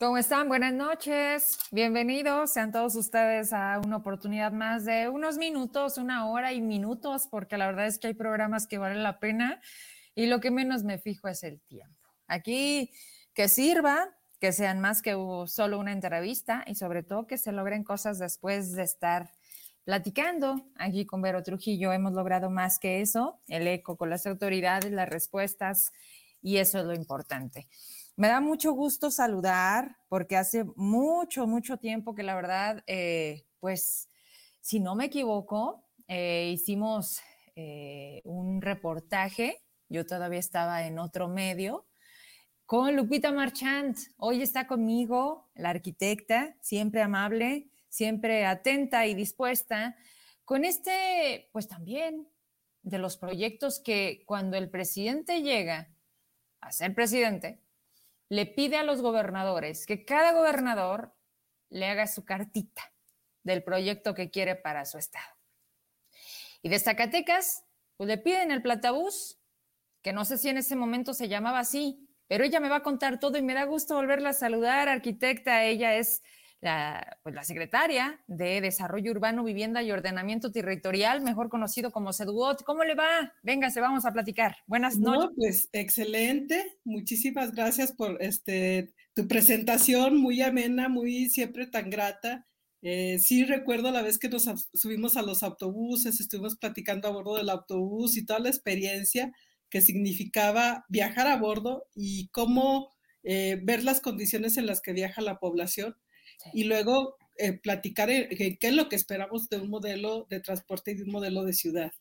¿Cómo están? Buenas noches. Bienvenidos sean todos ustedes a una oportunidad más de unos minutos, una hora y minutos, porque la verdad es que hay programas que valen la pena y lo que menos me fijo es el tiempo. Aquí que sirva, que sean más que solo una entrevista y sobre todo que se logren cosas después de estar platicando. Aquí con Vero Trujillo hemos logrado más que eso, el eco con las autoridades, las respuestas y eso es lo importante. Me da mucho gusto saludar porque hace mucho, mucho tiempo que la verdad, eh, pues, si no me equivoco, eh, hicimos eh, un reportaje, yo todavía estaba en otro medio, con Lupita Marchand. Hoy está conmigo, la arquitecta, siempre amable, siempre atenta y dispuesta, con este, pues también, de los proyectos que cuando el presidente llega a ser presidente, le pide a los gobernadores que cada gobernador le haga su cartita del proyecto que quiere para su estado. Y de Zacatecas, pues le piden el platabús, que no sé si en ese momento se llamaba así, pero ella me va a contar todo y me da gusto volverla a saludar, arquitecta. Ella es la, pues, la secretaria de Desarrollo Urbano, Vivienda y Ordenamiento Territorial, mejor conocido como SEDUOT. ¿Cómo le va? Véngase, vamos a platicar. Buenas noches. No, pues excelente. Muchísimas gracias por este, tu presentación, muy amena, muy siempre tan grata. Eh, sí recuerdo la vez que nos subimos a los autobuses, estuvimos platicando a bordo del autobús y toda la experiencia que significaba viajar a bordo y cómo eh, ver las condiciones en las que viaja la población y luego eh, platicar qué es lo que esperamos de un modelo de transporte y de un modelo de ciudad.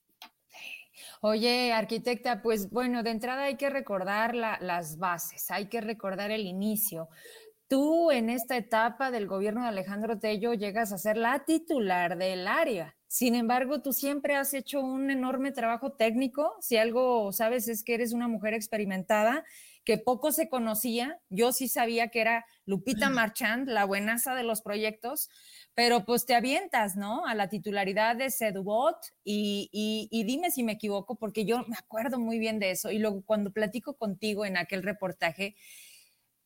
Oye, arquitecta, pues bueno, de entrada hay que recordar las bases, hay que recordar el inicio. Tú en esta etapa del gobierno de Alejandro Tello llegas a ser la titular del área. Sin embargo, tú siempre has hecho un enorme trabajo técnico. Si algo sabes es que eres una mujer experimentada que poco se conocía. Yo sí sabía que era Lupita Marchand, la buenaza de los proyectos, pero pues te avientas, ¿no? A la titularidad de Sedubot y, y, dime si me equivoco, porque yo me acuerdo muy bien de eso. Y luego cuando platico contigo en aquel reportaje,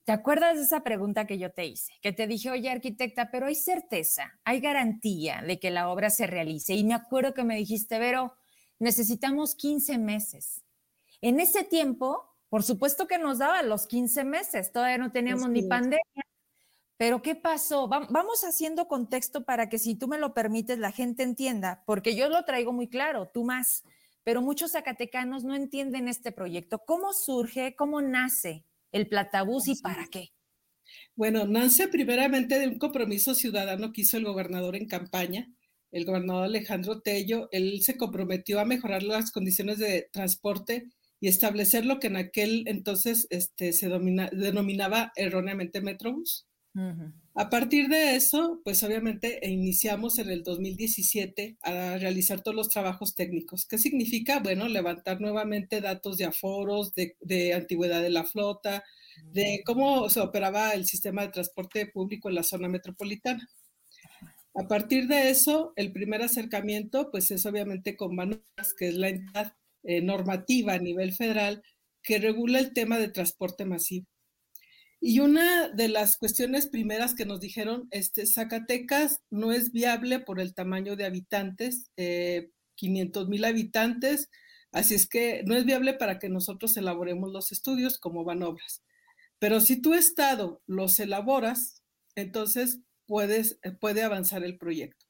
¿Te acuerdas de esa pregunta que yo te hice? Que te dije, oye, arquitecta, pero hay certeza, hay garantía de que la obra se realice. Y me acuerdo que me dijiste, Vero, necesitamos 15 meses. En ese tiempo, por supuesto que nos daba los 15 meses, todavía no teníamos ni pandemia. Pero ¿qué pasó? Vamos haciendo contexto para que si tú me lo permites la gente entienda, porque yo lo traigo muy claro, tú más, pero muchos zacatecanos no entienden este proyecto. ¿Cómo surge? ¿Cómo nace el Platabús y para qué? Bueno, nace primeramente de un compromiso ciudadano que hizo el gobernador en campaña, el gobernador Alejandro Tello. Él se comprometió a mejorar las condiciones de transporte y establecer lo que en aquel entonces este, se denominaba erróneamente Metrobús. A partir de eso, pues obviamente iniciamos en el 2017 a realizar todos los trabajos técnicos. ¿Qué significa? Bueno, levantar nuevamente datos de aforos, de, de antigüedad de la flota, de cómo se operaba el sistema de transporte público en la zona metropolitana. A partir de eso, el primer acercamiento, pues es obviamente con Banas, que es la entidad eh, normativa a nivel federal que regula el tema de transporte masivo. Y una de las cuestiones primeras que nos dijeron, este, Zacatecas no es viable por el tamaño de habitantes, 500 eh, mil habitantes, así es que no es viable para que nosotros elaboremos los estudios como van obras. Pero si tu estado los elaboras, entonces puedes, eh, puede avanzar el proyecto.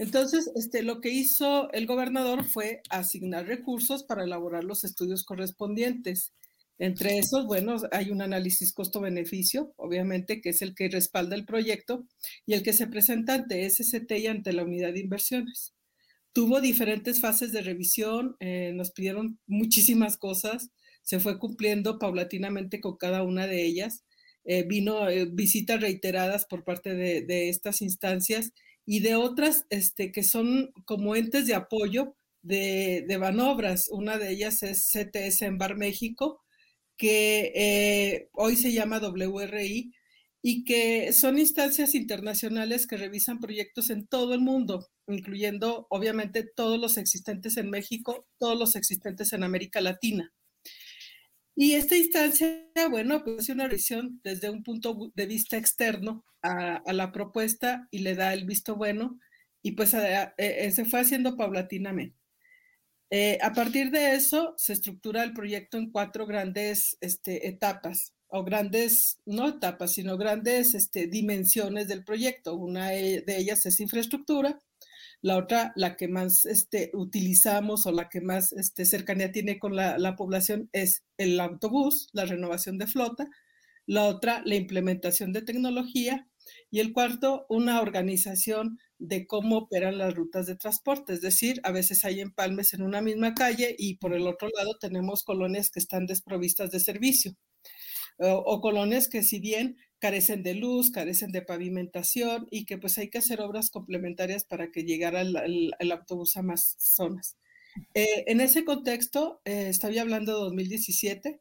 Entonces, este, lo que hizo el gobernador fue asignar recursos para elaborar los estudios correspondientes. Entre esos, bueno, hay un análisis costo-beneficio, obviamente, que es el que respalda el proyecto y el que se presenta ante SCT y ante la unidad de inversiones. Tuvo diferentes fases de revisión, eh, nos pidieron muchísimas cosas, se fue cumpliendo paulatinamente con cada una de ellas. Eh, vino eh, visitas reiteradas por parte de, de estas instancias y de otras este, que son como entes de apoyo de, de Banobras. Una de ellas es CTS en Bar México, que eh, hoy se llama WRI y que son instancias internacionales que revisan proyectos en todo el mundo, incluyendo obviamente todos los existentes en México, todos los existentes en América Latina. Y esta instancia, bueno, pues es una revisión desde un punto de vista externo a, la propuesta y le da el visto bueno y pues eh, se fue haciendo paulatinamente. Eh, a partir de eso, se estructura el proyecto en cuatro grandes este, etapas, o grandes, no etapas, sino grandes este, dimensiones del proyecto. Una de ellas es infraestructura, la otra, la que más este, utilizamos o la que más este, cercanía tiene con la, la, población es el autobús, la renovación de flota. La otra, la implementación de tecnología. Y el cuarto, una organización de cómo operan las rutas de transporte. Es decir, a veces hay empalmes en una misma calle y por el otro lado tenemos colonias que están desprovistas de servicio. O, colonias que si bien carecen de luz, carecen de pavimentación y que pues hay que hacer obras complementarias para que llegara el, autobús a más zonas. Eh, en ese contexto, eh, estoy hablando de 2017.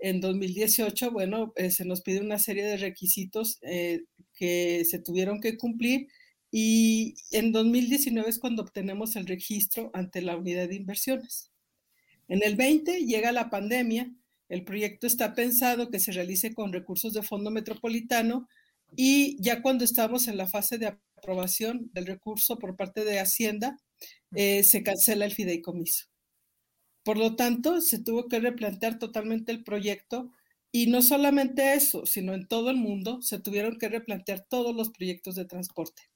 En 2018, bueno, eh, se nos pide una serie de requisitos que se tuvieron que cumplir y en 2019 es cuando obtenemos el registro ante la unidad de inversiones. En el 20 llega la pandemia, el proyecto está pensado que se realice con recursos de Fondo Metropolitano y ya cuando estamos en la fase de aprobación del recurso por parte de Hacienda, eh, se cancela el fideicomiso. Por lo tanto, se tuvo que replantear totalmente el proyecto y no solamente eso, sino en todo el mundo se tuvieron que replantear todos los proyectos de transporte.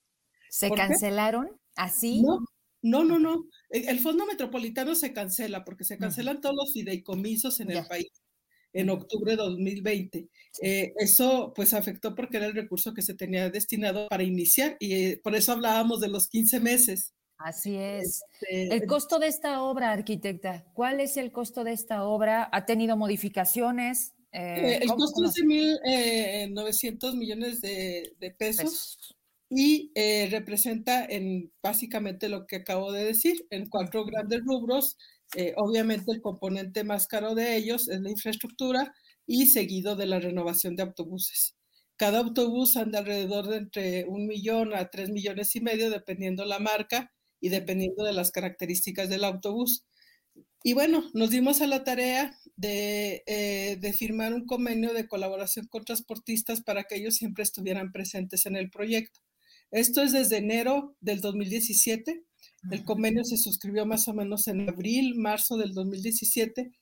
¿Se cancelaron así? No, no, no, no. El Fondo Metropolitano se cancela porque se cancelan todos los fideicomisos en el país en octubre de 2020. Eh, eso pues afectó porque era el recurso que se tenía destinado para iniciar y eh, por eso hablábamos de los 15 meses. Así es. Este, el costo de esta obra, arquitecta, ¿cuál es el costo de esta obra? ¿Ha tenido modificaciones? Eh, el costo es de 1.900 millones de, pesos y eh, representa en básicamente lo que acabo de decir, en cuatro grandes rubros. Eh, obviamente el componente más caro de ellos es la infraestructura y seguido de la renovación de autobuses. Cada autobús anda alrededor de entre un millón a tres millones y medio, dependiendo la marca y dependiendo de las características del autobús. Y bueno, nos dimos a la tarea de, eh, de, firmar un convenio de colaboración con transportistas para que ellos siempre estuvieran presentes en el proyecto. Esto es desde enero del 2017. El convenio se suscribió más o menos en abril, marzo del 2017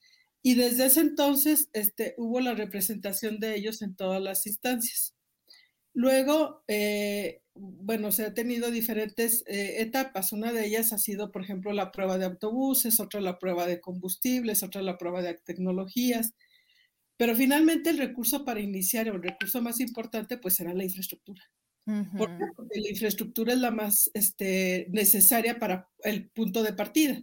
y desde ese entonces este, hubo la representación de ellos en todas las instancias. Luego, eh, bueno, se ha tenido diferentes eh, etapas. Una de ellas ha sido, por ejemplo, la prueba de autobuses, otra la prueba de combustibles, otra la prueba de tecnologías. Pero finalmente el recurso para iniciar, o el recurso más importante, pues era la infraestructura. Porque la infraestructura es la más este, necesaria para el punto de partida.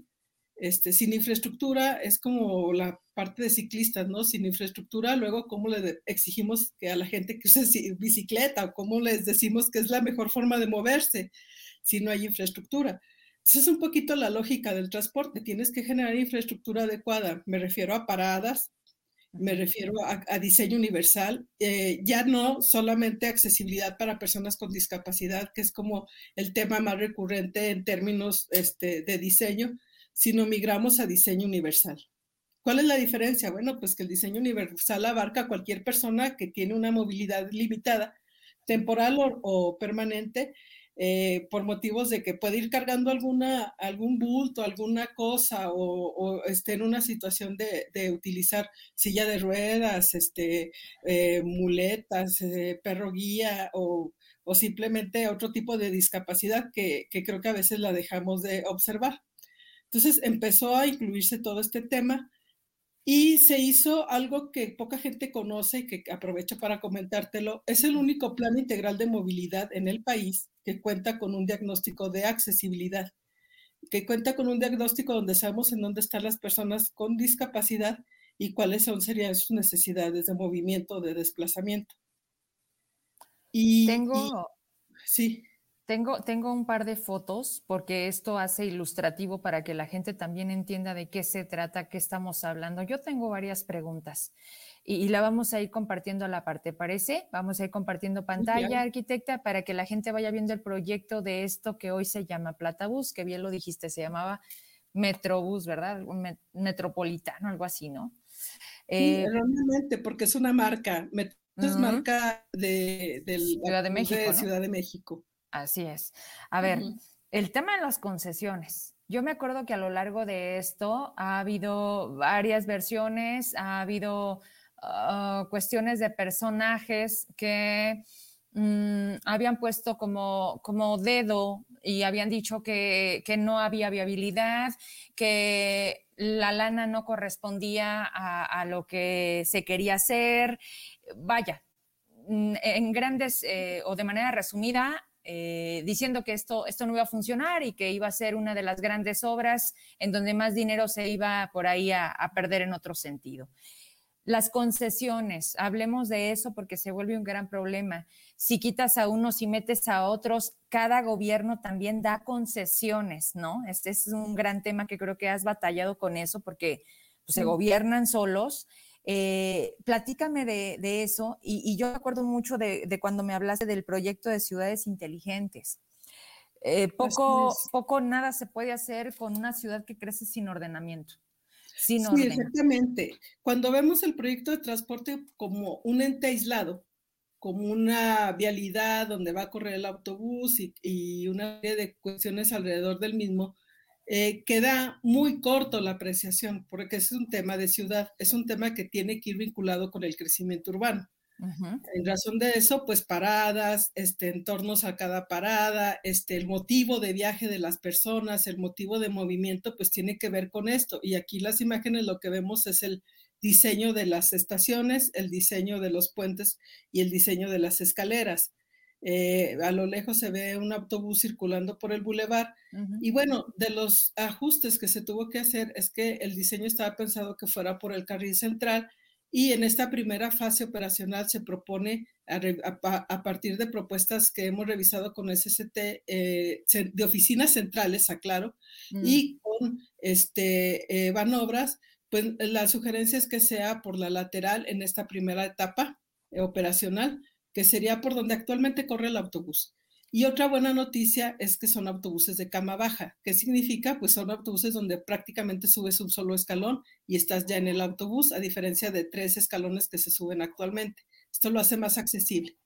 Este, sin infraestructura es como la parte de ciclistas, ¿no? Sin infraestructura, luego cómo le exigimos que a la gente que use bicicleta o cómo les decimos que es la mejor forma de moverse si no hay infraestructura. Esa es un poquito la lógica del transporte. Tienes que generar infraestructura adecuada. Me refiero a paradas, me refiero a, diseño universal, eh, ya no solamente accesibilidad para personas con discapacidad, que es como el tema más recurrente en términos este, de diseño, sino migramos a diseño universal. ¿Cuál es la diferencia? Bueno, pues que el diseño universal abarca a cualquier persona que tiene una movilidad limitada, temporal o permanente, eh, por motivos de que puede ir cargando alguna, algún bulto, alguna cosa o, esté en una situación de, utilizar silla de ruedas, este, eh, muletas, eh, perro guía o, simplemente otro tipo de discapacidad que, que creo que a veces la dejamos de observar. Entonces empezó a incluirse todo este tema y se hizo algo que poca gente conoce y que aprovecho para comentártelo. Es el único plan integral de movilidad en el país que cuenta con un diagnóstico de accesibilidad, que cuenta con un diagnóstico donde sabemos en dónde están las personas con discapacidad y cuáles son, serían sus necesidades de movimiento, de desplazamiento. Y, Tengo... sí. Tengo, tengo un par de fotos porque esto hace ilustrativo para que la gente también entienda de qué se trata, qué estamos hablando. Yo tengo varias preguntas y, la vamos a ir compartiendo a la parte, ¿parece? Vamos a ir compartiendo pantalla, arquitecta, para que la gente vaya viendo el proyecto de esto que hoy se llama Platabús, que bien lo dijiste, se llamaba Metrobús, ¿verdad? Un metropolitano, algo así, ¿no? Eh, porque es una marca, es marca de, Ciudad de México. Ciudad de México. Así es. A ver, el tema de las concesiones. Yo me acuerdo que a lo largo de esto ha habido varias versiones, ha habido ah, cuestiones de personajes que mm, habían puesto como, como dedo y habían dicho que, no había viabilidad, que la lana no correspondía a, lo que se quería hacer. Vaya, mm, en grandes eh, o de manera resumida, eh, diciendo que esto, esto no iba a funcionar y que iba a ser una de las grandes obras en donde más dinero se iba por ahí a, perder en otro sentido. Las concesiones, hablemos de eso porque se vuelve un gran problema. Si quitas a unos y metes a otros, cada gobierno también da concesiones, ¿no? Este es un gran tema que creo que has batallado con eso porque pues, se gobiernan solos eh, platícame de, eso y, yo me acuerdo mucho de, cuando me hablaste del proyecto de ciudades inteligentes. Eh, poco, poco nada se puede hacer con una ciudad que crece sin ordenamiento. Sin sí, exactamente. Cuando vemos el proyecto de transporte como un ente aislado, como una vialidad donde va a correr el autobús y, y una serie de cuestiones alrededor del mismo, eh, queda muy corto la apreciación, porque es un tema de ciudad, es un tema que tiene que ir vinculado con el crecimiento urbano. En razón de eso, pues paradas, este, entornos a cada parada, este, el motivo de viaje de las personas, el motivo de movimiento, pues tiene que ver con esto. Y aquí las imágenes lo que vemos es el diseño de las estaciones, el diseño de los puentes y el diseño de las escaleras. Eh, a lo lejos se ve un autobús circulando por el bulevar. Y bueno, de los ajustes que se tuvo que hacer es que el diseño estaba pensado que fuera por el carril central y en esta primera fase operacional se propone a, partir de propuestas que hemos revisado con SST eh, de oficinas centrales, aclaro, mm. y con este, eh, Banobras, pues la sugerencia es que sea por la lateral en esta primera etapa operacional que sería por donde actualmente corre el autobús. Y otra buena noticia es que son autobuses de cama baja. ¿Qué significa? Pues son autobuses donde prácticamente subes un solo escalón y estás ya en el autobús, a diferencia de tres escalones que se suben actualmente. Esto lo hace más accesible.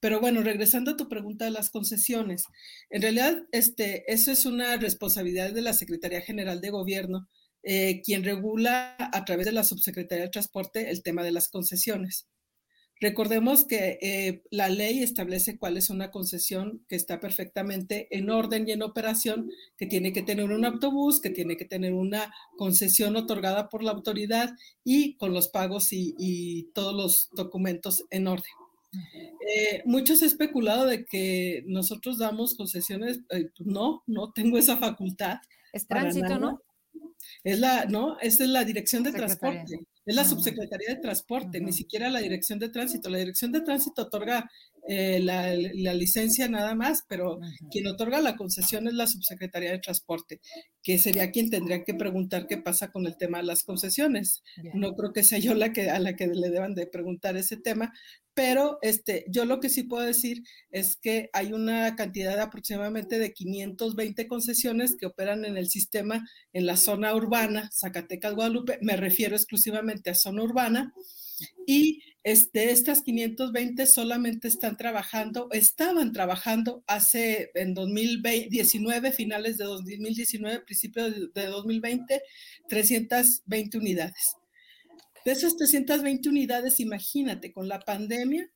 Pero bueno, regresando a tu pregunta de las concesiones, en realidad este, eso es una responsabilidad de la Secretaría General de Gobierno, eh, quien regula a través de la Subsecretaría de Transporte el tema de las concesiones. Recordemos que eh, la ley establece cuál es una concesión que está perfectamente en orden y en operación, que tiene que tener un autobús, que tiene que tener una concesión otorgada por la autoridad y con los pagos y, todos los documentos en orden. Eh, muchos han especulado de que nosotros damos concesiones, eh, no, no tengo esa facultad. Es tránsito, ¿no? Es la, no, esa es la dirección de transporte. Es la subsecretaría de transporte, ni siquiera la dirección de tránsito. La dirección de tránsito otorga eh, la, licencia nada más, pero quien otorga la concesión es la subsecretaría de transporte, que sería quien tendría que preguntar qué pasa con el tema de las concesiones. No creo que sea yo la que, a la que le deban de preguntar ese tema, pero este, yo lo que sí puedo decir es que hay una cantidad de aproximadamente de 520 concesiones que operan en el sistema en la zona urbana, Zacatecas, Guadalupe, me refiero exclusivamente a zona urbana, y este, estas 520 solamente están trabajando, estaban trabajando hace en 2019, finales de 2019, principios de 2020, 320 unidades. De esas 320 unidades, imagínate, con la pandemia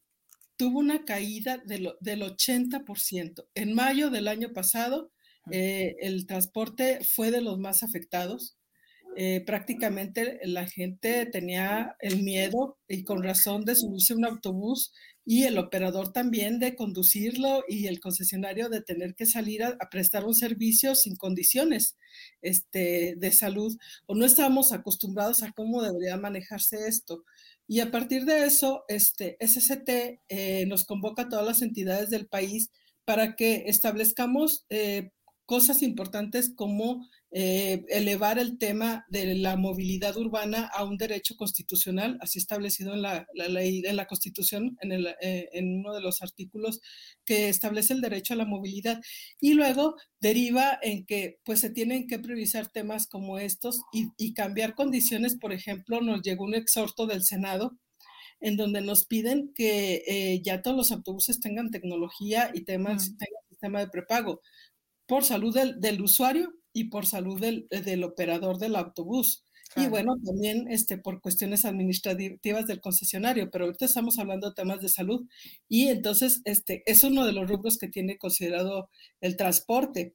tuvo una caída del 80%. En mayo del año pasado, eh, el transporte fue de los más afectados. Eh, prácticamente la gente tenía el miedo y con razón de subirse un autobús y el operador también de conducirlo y el concesionario de tener que salir a, prestar un servicio sin condiciones este, de salud o no estábamos acostumbrados a cómo debería manejarse esto. Y a partir de eso, este, SST eh, nos convoca a todas las entidades del país para que establezcamos eh, cosas importantes como eh, elevar el tema de la movilidad urbana a un derecho constitucional, así establecido en la, ley, en la Constitución, en, el, eh, en, uno de los artículos que establece el derecho a la movilidad. Y luego deriva en que pues se tienen que priorizar temas como estos y, y cambiar condiciones. Por ejemplo, nos llegó un exhorto del Senado en donde nos piden que eh, ya todos los autobuses tengan tecnología y temas, tengan sistema de prepago por salud del, usuario y por salud del, operador del autobús. Y bueno, también este, por cuestiones administrativas del concesionario, pero ahorita estamos hablando de temas de salud y entonces este, es uno de los rubros que tiene considerado el transporte,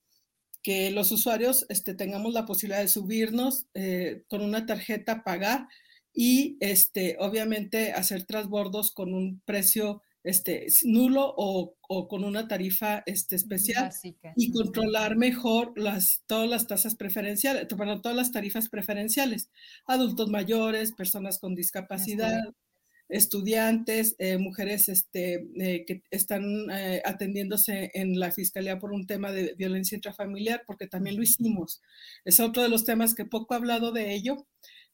que los usuarios este, tengamos la posibilidad de subirnos eh, con una tarjeta, pagar y este, obviamente hacer transbordos con un precio este, nulo o, o con una tarifa este, especial y controlar mejor las, todas las tasas preferenciales, bueno, todas las tarifas preferenciales. Adultos mayores, personas con discapacidad, estudiantes, eh, mujeres este, eh, que están eh, atendiéndose en la fiscalía por un tema de violencia intrafamiliar, porque también lo hicimos. Es otro de los temas que poco he hablado de ello,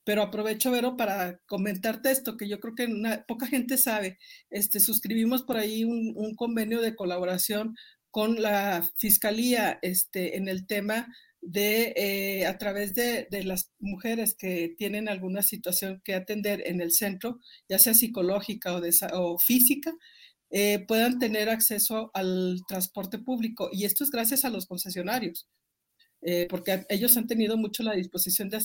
pero aprovecho, Vero, para comentarte esto, que yo creo que poca gente sabe. Este, suscribimos por ahí un, convenio de colaboración con la Fiscalía este, en el tema de, eh, a través de, las mujeres que tienen alguna situación que atender en el centro, ya sea psicológica o, o física, eh, puedan tener acceso al transporte público. Y esto es gracias a los concesionarios. Eh, porque ellos han tenido mucho la disposición de,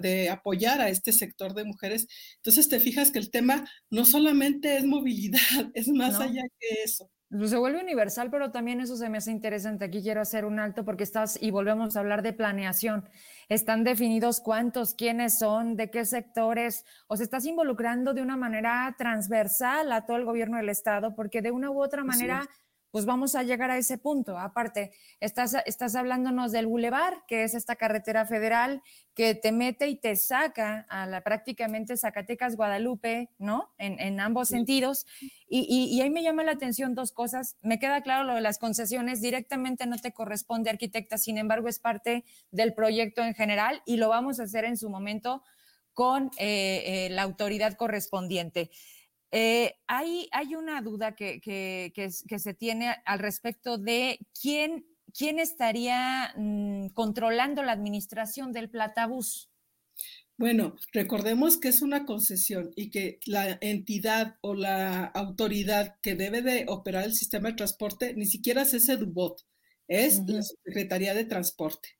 de, apoyar a este sector de mujeres. Entonces te fijas que el tema no solamente es movilidad, es más allá que eso. Pues, se vuelve universal, pero también eso se me hace interesante. Aquí quiero hacer un alto porque estás, y volvemos a hablar de planeación. Están definidos cuántos, quiénes son, de qué sectores, o se estás involucrando de una manera transversal a todo el gobierno del Estado, porque de una u otra manera pues vamos a llegar a ese punto. Aparte, estás, estás hablándonos del bulevar, que es esta carretera federal que te mete y te saca a la prácticamente Zacatecas, Guadalupe, ¿no? En, ambos sentidos. Y, y, ahí me llama la atención dos cosas. Me queda claro lo de las concesiones, directamente no te corresponde, arquitecta, sin embargo, es parte del proyecto en general y lo vamos a hacer en su momento con eh, eh, la autoridad correspondiente. Eh, hay, hay, una duda que, que, que, se tiene al respecto de quién, quién estaría mm, controlando la administración del platabús. Bueno, recordemos que es una concesión y que la entidad o la autoridad que debe de operar el sistema de transporte ni siquiera es ese DUBOT, es la Secretaría de Transporte.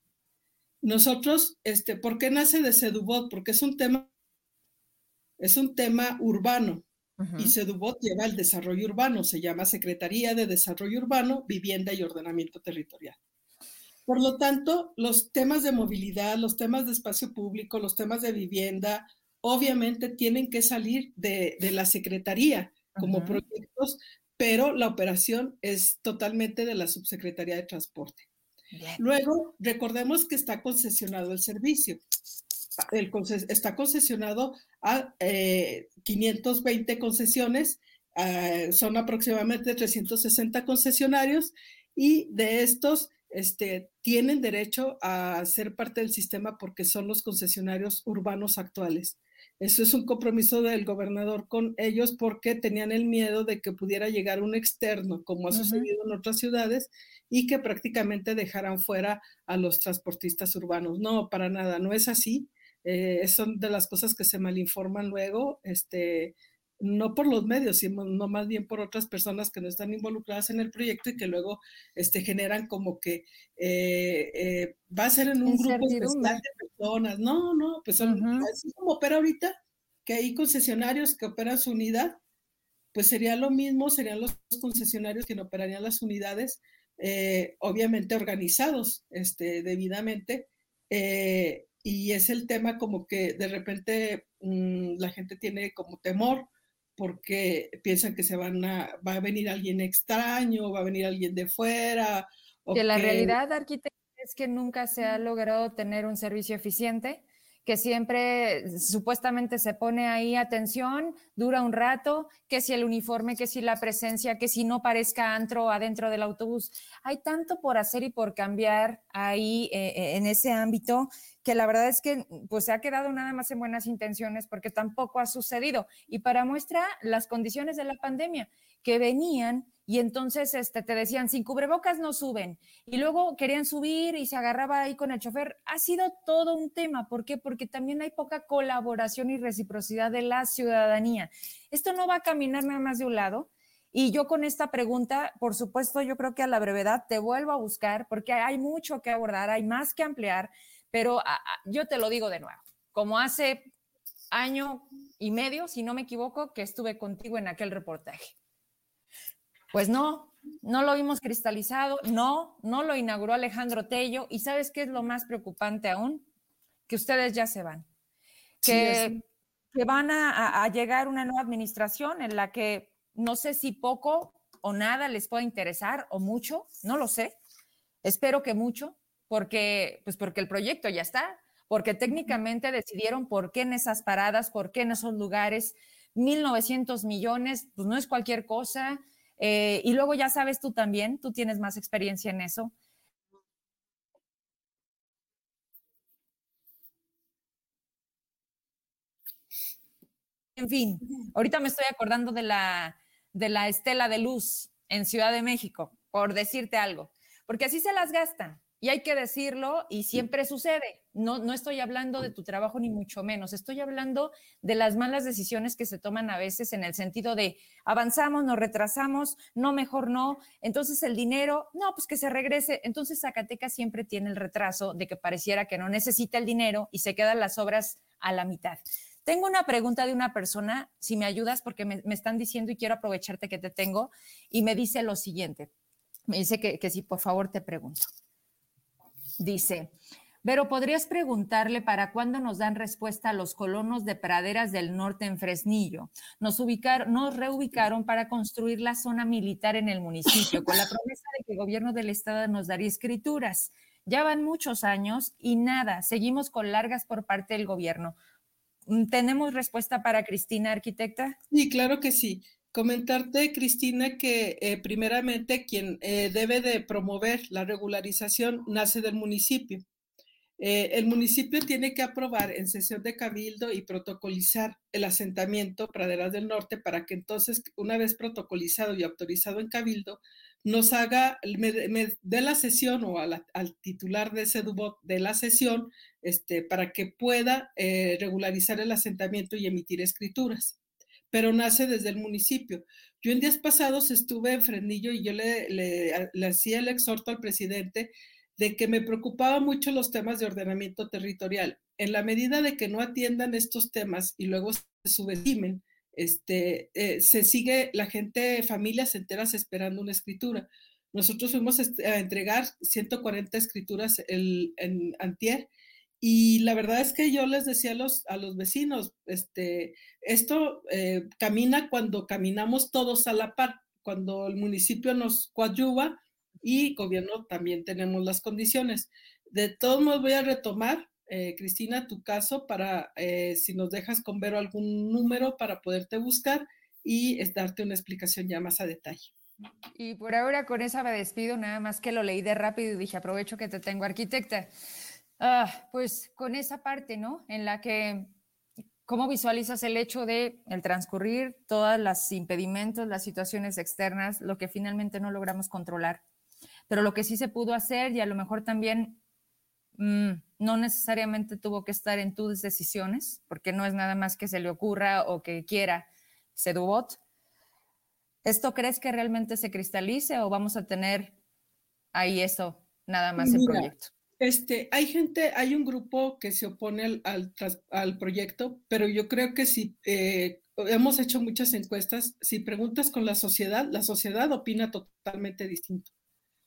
Nosotros, este, ¿por qué nace de Sedubot? Porque es un tema, es un tema urbano. Y Sedubot lleva el desarrollo urbano, se llama Secretaría de Desarrollo Urbano, Vivienda y Ordenamiento Territorial. Por lo tanto, los temas de movilidad, los temas de espacio público, los temas de vivienda, obviamente tienen que salir de, la Secretaría como proyectos, pero la operación es totalmente de la Subsecretaría de Transporte. Luego, recordemos que está concesionado el servicio está concesionado a 520 eh, concesiones, ah, son aproximadamente 360 concesionarios y de estos este, tienen derecho a ser parte del sistema porque son los concesionarios urbanos actuales. Eso es un compromiso del gobernador con ellos porque tenían el miedo de que pudiera llegar un externo, como ha sucedido en otras ciudades, y que prácticamente dejaran fuera a los transportistas urbanos. No, para nada, no es así. Eh, son de las cosas que se malinforman luego, este, no por los medios, sino más bien por otras personas que no están involucradas en el proyecto y que luego este, generan como que eh, eh, va a ser en un grupo especial de personas. No, no, pues son, así como opera ahorita, que hay concesionarios que operan su unidad, pues sería lo mismo, serían los concesionarios que operarían las unidades, obviamente organizados este, debidamente, y es el tema como que de repente mm, la gente tiene como temor porque piensan que se van a, va a venir alguien extraño, va a venir alguien de fuera. que la realidad, arquitecto, es que nunca se ha logrado tener un servicio eficiente que siempre supuestamente se pone ahí atención, dura un rato, que si el uniforme, que si la presencia, que si no parezca antro adentro del autobús. Hay tanto por hacer y por cambiar ahí eh, eh, en ese ámbito que la verdad es que pues se ha quedado nada más en buenas intenciones porque tampoco ha sucedido. Y para muestra las condiciones de la pandemia que venían y entonces este, te decían, sin cubrebocas no suben. Y luego querían subir y se agarraba ahí con el chofer. Ha sido todo un tema. ¿Por qué? Porque también hay poca colaboración y reciprocidad de la ciudadanía. Esto no va a caminar nada más de un lado. Y yo con esta pregunta, por supuesto, yo creo que a la brevedad te vuelvo a buscar porque hay mucho que abordar, hay más que ampliar, pero yo te lo digo de nuevo, como hace año y medio, si no me equivoco, que estuve contigo en aquel reportaje. Pues no, no lo vimos cristalizado, no, no lo inauguró Alejandro Tello. ¿Y sabes qué es lo más preocupante aún? Que ustedes ya se van. Que, que van a, a, llegar una nueva administración en la que no sé si poco o nada les pueda interesar o mucho, no lo sé. Espero que mucho, porque, pues porque el proyecto ya está, porque técnicamente decidieron por qué en esas paradas, por qué en esos lugares, 1.900 millones, pues no es cualquier cosa. Eh, y luego ya sabes tú también, tú tienes más experiencia en eso. En fin, ahorita me estoy acordando de la, de la estela de luz en Ciudad de México, por decirte algo, porque así se las gastan. Y hay que decirlo y siempre sucede. No, no estoy hablando de tu trabajo ni mucho menos, estoy hablando de las malas decisiones que se toman a veces en el sentido de avanzamos, nos retrasamos, no, mejor no. Entonces el dinero, no, pues que se regrese. Entonces Zacatecas siempre tiene el retraso de que pareciera que no necesita el dinero y se quedan las obras a la mitad. Tengo una pregunta de una persona, si me ayudas, porque me, me están diciendo y quiero aprovecharte que te tengo, y me dice lo siguiente. Me dice que, que si por favor te pregunto. Dice, pero podrías preguntarle para cuándo nos dan respuesta a los colonos de praderas del norte en Fresnillo. Nos, ubicaron, nos reubicaron para construir la zona militar en el municipio, con la promesa de que el gobierno del estado nos daría escrituras. Ya van muchos años y nada, seguimos con largas por parte del gobierno. ¿Tenemos respuesta para Cristina, arquitecta? Sí, claro que sí comentarte, Cristina, que eh, primeramente quien eh, debe de promover la regularización nace del municipio. Eh, el municipio tiene que aprobar en sesión de cabildo y protocolizar el asentamiento Praderas del Norte para que entonces, una vez protocolizado y autorizado en cabildo, nos haga, de la sesión o al titular de ese DUBOT de la sesión, este, para que pueda regularizar el asentamiento y emitir escrituras pero nace desde el municipio. Yo en días pasados estuve en Frenillo y yo le, le, hacía el exhorto al presidente de que me preocupaba mucho los temas de ordenamiento territorial. En la medida de que no atiendan estos temas y luego se subestimen, este, eh, se sigue la gente, familias enteras esperando una escritura. Nosotros fuimos a entregar 140 escrituras el, en Antier y la verdad es que yo les decía a los, a los vecinos, este, esto eh, camina cuando caminamos todos a la par, cuando el municipio nos coadyuva y gobierno también tenemos las condiciones. De todos modos voy a retomar, eh, Cristina, tu caso para, eh, si nos dejas con ver algún número para poderte buscar y darte una explicación ya más a detalle. Y por ahora con esa me despido, nada más que lo leí de rápido y dije, aprovecho que te tengo arquitecta. Ah, pues con esa parte, ¿no? En la que, ¿cómo visualizas el hecho de el transcurrir todos los impedimentos, las situaciones externas, lo que finalmente no logramos controlar? Pero lo que sí se pudo hacer y a lo mejor también mm, no necesariamente tuvo que estar en tus decisiones, porque no es nada más que se le ocurra o que quiera Sedubot. ¿Esto crees que realmente se cristalice o vamos a tener ahí eso, nada más el proyecto? Este, hay gente, hay un grupo que se opone al, al, proyecto, pero yo creo que si eh, hemos hecho muchas encuestas, si preguntas con la sociedad, la sociedad opina totalmente distinto.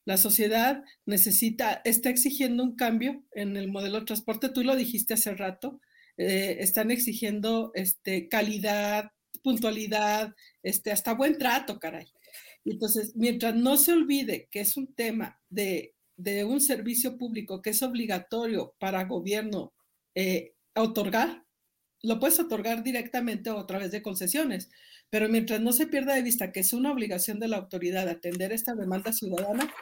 La sociedad necesita, está exigiendo un cambio en el modelo de transporte, tú lo dijiste hace rato, eh, están exigiendo este, calidad, puntualidad, este, hasta buen trato, caray. Entonces, mientras no se olvide que es un tema de de un servicio público que es obligatorio para gobierno eh, otorgar, lo puedes otorgar directamente o a través de concesiones, pero mientras no se pierda de vista que es una obligación de la autoridad atender esta demanda ciudadana,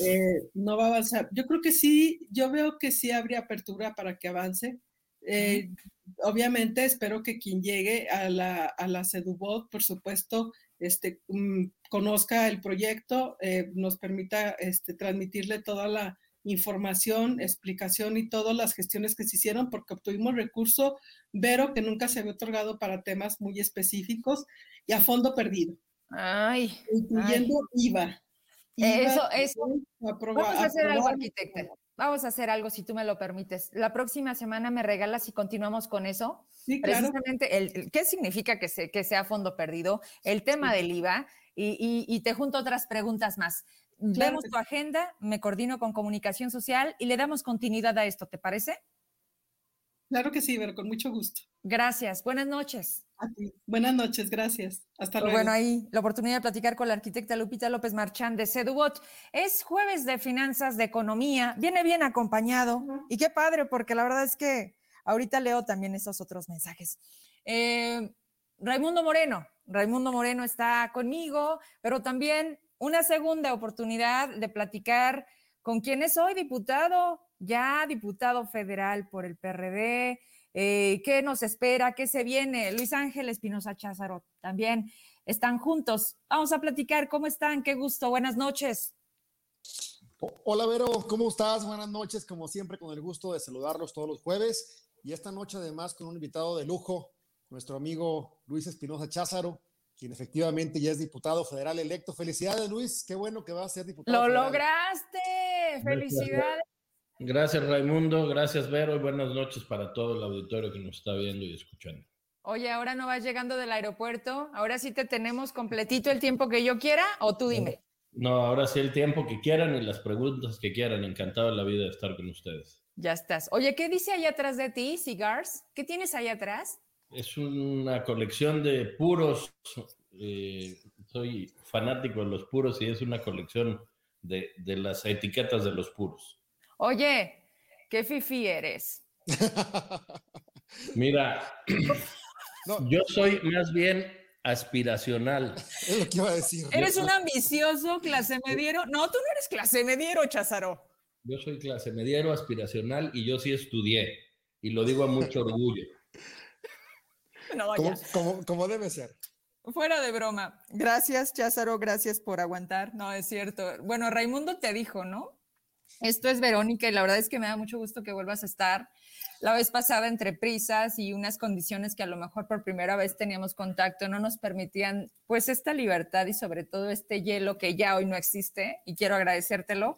eh, no va a avanzar. Yo creo que sí, yo veo que sí habría apertura para que avance. Eh, obviamente espero que quien llegue a la, a la CEDUBOT, por supuesto, este, mm, conozca el proyecto, eh, nos permita este, transmitirle toda la información, explicación y todas las gestiones que se hicieron, porque obtuvimos recurso, Vero, que nunca se había otorgado para temas muy específicos y a fondo perdido. Ay. Incluyendo IVA. Eso, eso. Vamos a hacer algo, arquitecta. Vamos a hacer algo, si tú me lo permites. La próxima semana me regalas y continuamos con eso. Sí, claro. Precisamente, el, ¿qué significa que, se, que sea fondo perdido? El tema del IVA y, y, te junto otras preguntas más. Vemos tu agenda, me coordino con comunicación social y le damos continuidad a esto, ¿te parece? Claro que sí, Ver, con mucho gusto. Gracias. Buenas noches. Buenas noches, gracias. Hasta luego. Bueno, ahí la oportunidad de platicar con la arquitecta Lupita López Marchán de Cedubot. Es jueves de finanzas, de economía, viene bien acompañado y qué padre, porque la verdad es que ahorita leo también esos otros mensajes. Eh, Raimundo Moreno, Raimundo Moreno está conmigo, pero también una segunda oportunidad de platicar con quien es hoy diputado, ya diputado federal por el PRD, eh, qué nos espera, qué se viene. Luis Ángel Espinosa Cházaro también están juntos. Vamos a platicar, ¿cómo están? Qué gusto, buenas noches. Hola Vero, ¿cómo estás? Buenas noches, como siempre, con el gusto de saludarlos todos los jueves y esta noche además con un invitado de lujo, nuestro amigo Luis Espinosa Cházaro, quien efectivamente ya es diputado federal electo. Felicidades Luis, qué bueno que va a ser diputado. Lo lograste, felicidades. Gracias Raimundo, gracias Vero y buenas noches para todo el auditorio que nos está viendo y escuchando. Oye, ahora no vas llegando del aeropuerto, ahora sí te tenemos completito el tiempo que yo quiera o tú dime. No, ahora sí el tiempo que quieran y las preguntas que quieran. Encantado de la vida de estar con ustedes. Ya estás. Oye, ¿qué dice ahí atrás de ti, Cigars? ¿Qué tienes ahí atrás? Es una colección de puros. Eh, soy fanático de los puros y es una colección de, de las etiquetas de los puros. Oye, ¿qué fifi eres? Mira, yo soy más bien aspiracional. Es lo que iba a decir. ¿Eres un ambicioso clase mediero? No, tú no eres clase mediero, Cházaro. Yo soy clase mediero, aspiracional y yo sí estudié. Y lo digo a mucho orgullo. No, como, debe ser. Fuera de broma. Gracias, Cházaro, gracias por aguantar. No, es cierto. Bueno, Raimundo te dijo, ¿no? Esto es Verónica y la verdad es que me da mucho gusto que vuelvas a estar. La vez pasada entre prisas y unas condiciones que a lo mejor por primera vez teníamos contacto no nos permitían pues esta libertad y sobre todo este hielo que ya hoy no existe y quiero agradecértelo.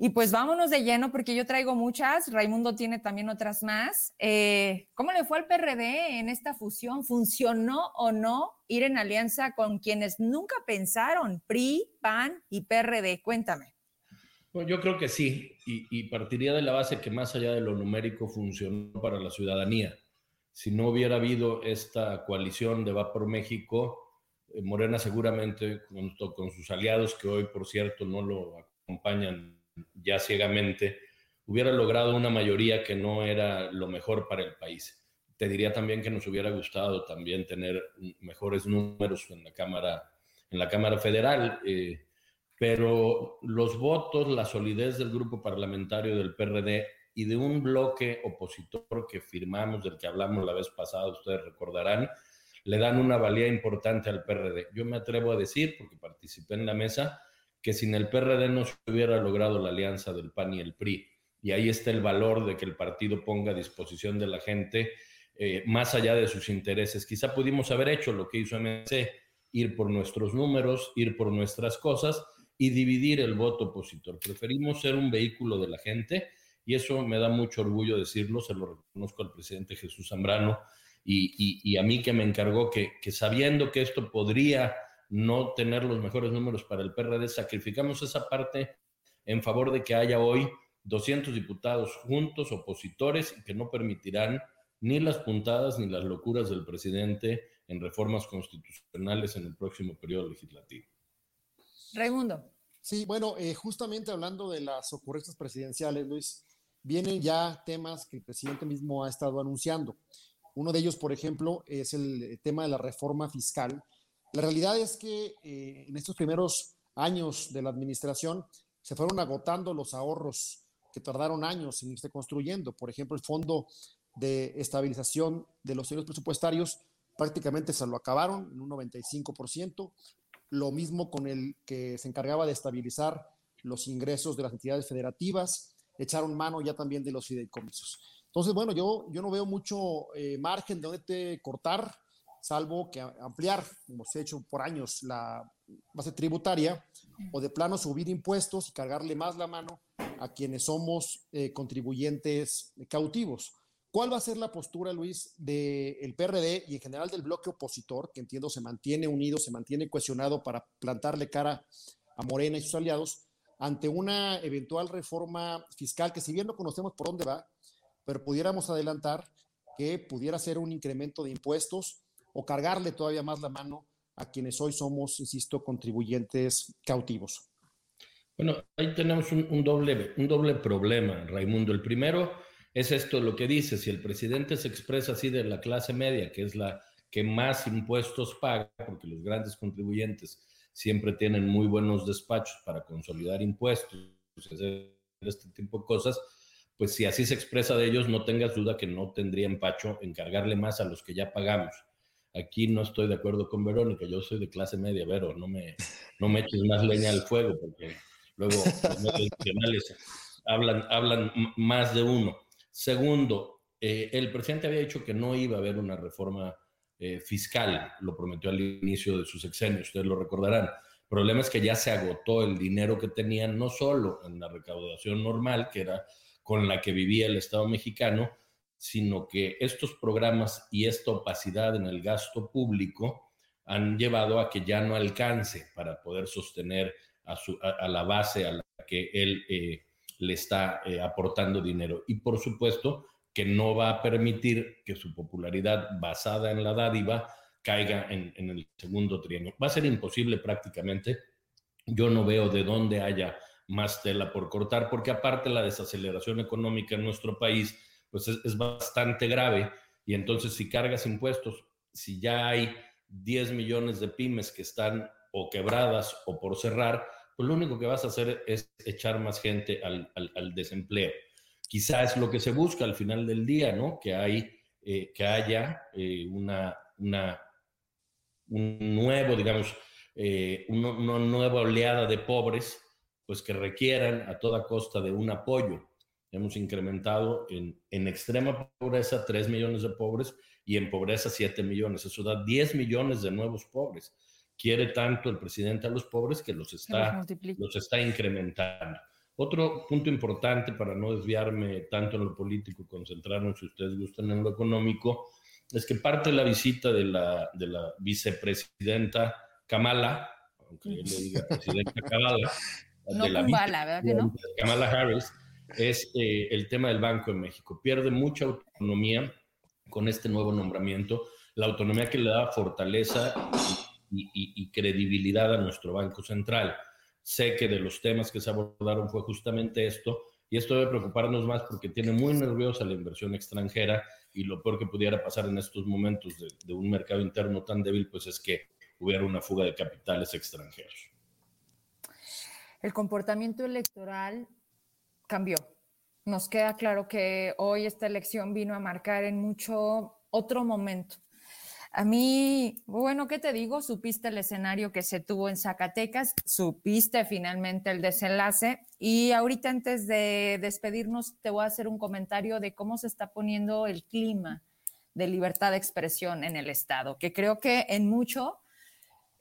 Y pues vámonos de lleno porque yo traigo muchas, Raimundo tiene también otras más. Eh, ¿Cómo le fue al PRD en esta fusión? ¿Funcionó o no ir en alianza con quienes nunca pensaron, PRI, PAN y PRD? Cuéntame. Bueno, yo creo que sí, y, partiría de la base que más allá de lo numérico funcionó para la ciudadanía. Si no hubiera habido esta coalición de Va por México, eh, Morena seguramente, junto con sus aliados, que hoy por cierto no lo acompañan ya ciegamente, hubiera logrado una mayoría que no era lo mejor para el país. Te diría también que nos hubiera gustado también tener mejores números en la Cámara, en la Cámara Federal. Eh, pero los votos, la solidez del grupo parlamentario del PRD y de un bloque opositor que firmamos, del que hablamos la vez pasada, ustedes recordarán, le dan una valía importante al PRD. Yo me atrevo a decir, porque participé en la mesa, que sin el PRD no se hubiera logrado la alianza del PAN y el PRI. Y ahí está el valor de que el partido ponga a disposición de la gente, eh, más allá de sus intereses. Quizá pudimos haber hecho lo que hizo MC, ir por nuestros números, ir por nuestras cosas, y dividir el voto opositor. Preferimos ser un vehículo de la gente y eso me da mucho orgullo decirlo, se lo reconozco al presidente Jesús Zambrano y, a mí que me encargó que, que, sabiendo que esto podría no tener los mejores números para el PRD, sacrificamos esa parte en favor de que haya hoy 200 diputados juntos, opositores, y que no permitirán ni las puntadas ni las locuras del presidente en reformas constitucionales en el próximo periodo legislativo. Raimundo. Sí, bueno, eh, justamente hablando de las ocurrencias presidenciales, Luis, vienen ya temas que el presidente mismo ha estado anunciando. Uno de ellos, por ejemplo, es el tema de la reforma fiscal. La realidad es que eh, en estos primeros años de la administración se fueron agotando los ahorros que tardaron años en irse construyendo. Por ejemplo, el Fondo de Estabilización de los Servicios Presupuestarios prácticamente se lo acabaron en un 95%. Lo mismo con el que se encargaba de estabilizar los ingresos de las entidades federativas, echaron mano ya también de los fideicomisos. Entonces, bueno, yo, yo no veo mucho eh, margen de donde cortar, salvo que ampliar, como se ha hecho por años, la base tributaria o de plano subir impuestos y cargarle más la mano a quienes somos eh, contribuyentes cautivos. ¿Cuál va a ser la postura, Luis, del PRD y en general del bloque opositor, que entiendo se mantiene unido, se mantiene cohesionado para plantarle cara a Morena y sus aliados, ante una eventual reforma fiscal que si bien no conocemos por dónde va, pero pudiéramos adelantar que pudiera ser un incremento de impuestos o cargarle todavía más la mano a quienes hoy somos, insisto, contribuyentes cautivos. Bueno, ahí tenemos un, doble, un doble problema, Raimundo. El primero es esto lo que dice, si el presidente se expresa así de la clase media, que es la que más impuestos paga, porque los grandes contribuyentes siempre tienen muy buenos despachos para consolidar impuestos, este tipo de cosas, pues si así se expresa de ellos, no tengas duda que no tendría empacho en cargarle más a los que ya pagamos. Aquí no estoy de acuerdo con Verónica, yo soy de clase media, Vero, no me, no me eches más leña al fuego, porque luego los medios nacionales hablan, hablan más de uno. Segundo, eh, el presidente había dicho que no iba a haber una reforma eh, fiscal, lo prometió al inicio de su sexenio, ustedes lo recordarán. El problema es que ya se agotó el dinero que tenían, no solo en la recaudación normal, que era con la que vivía el Estado mexicano, sino que estos programas y esta opacidad en el gasto público han llevado a que ya no alcance para poder sostener a, la base a la que él eh, le está eh, aportando dinero. Y por supuesto que no va a permitir que su popularidad basada en la dádiva caiga en, el segundo trienio. Va a ser imposible prácticamente. Yo no veo de dónde haya más tela por cortar, porque aparte la desaceleración económica en nuestro país pues es, es bastante grave. Y entonces si cargas impuestos, si ya hay 10 millones de pymes que están o quebradas o por cerrar, pues lo único que vas a hacer es echar más gente al, desempleo. Quizá es lo que se busca al final del día, ¿no? Que, hay, eh, que haya eh, una, una, un nuevo, digamos, eh, una, nueva oleada de pobres, pues que requieran a toda costa de un apoyo. Hemos incrementado en, en extrema pobreza 3 millones de pobres y en pobreza 7 millones. Eso da 10 millones de nuevos pobres quiere tanto el presidente a los pobres que los está, los, está incrementando. Otro punto importante para no desviarme tanto en lo político y concentrarnos, si ustedes gustan, en lo económico, es que parte de la visita de la, de la vicepresidenta Kamala, aunque yo le diga presidenta Kamala, no de la ¿verdad que no? Kamala Harris, es eh, el tema del Banco de México. Pierde mucha autonomía con este nuevo nombramiento, la autonomía que le da fortaleza y, credibilidad a nuestro Banco Central. Sé que de los temas que se abordaron fue justamente esto, y esto debe preocuparnos más porque tiene muy nerviosa la inversión extranjera y lo peor que pudiera pasar en estos momentos de, un mercado interno tan débil, pues es que hubiera una fuga de capitales extranjeros. El comportamiento electoral cambió. Nos queda claro que hoy esta elección vino a marcar en mucho otro momento a mí, bueno, ¿qué te digo? Supiste el escenario que se tuvo en Zacatecas, supiste finalmente el desenlace y ahorita antes de despedirnos te voy a hacer un comentario de cómo se está poniendo el clima de libertad de expresión en el Estado, que creo que en mucho,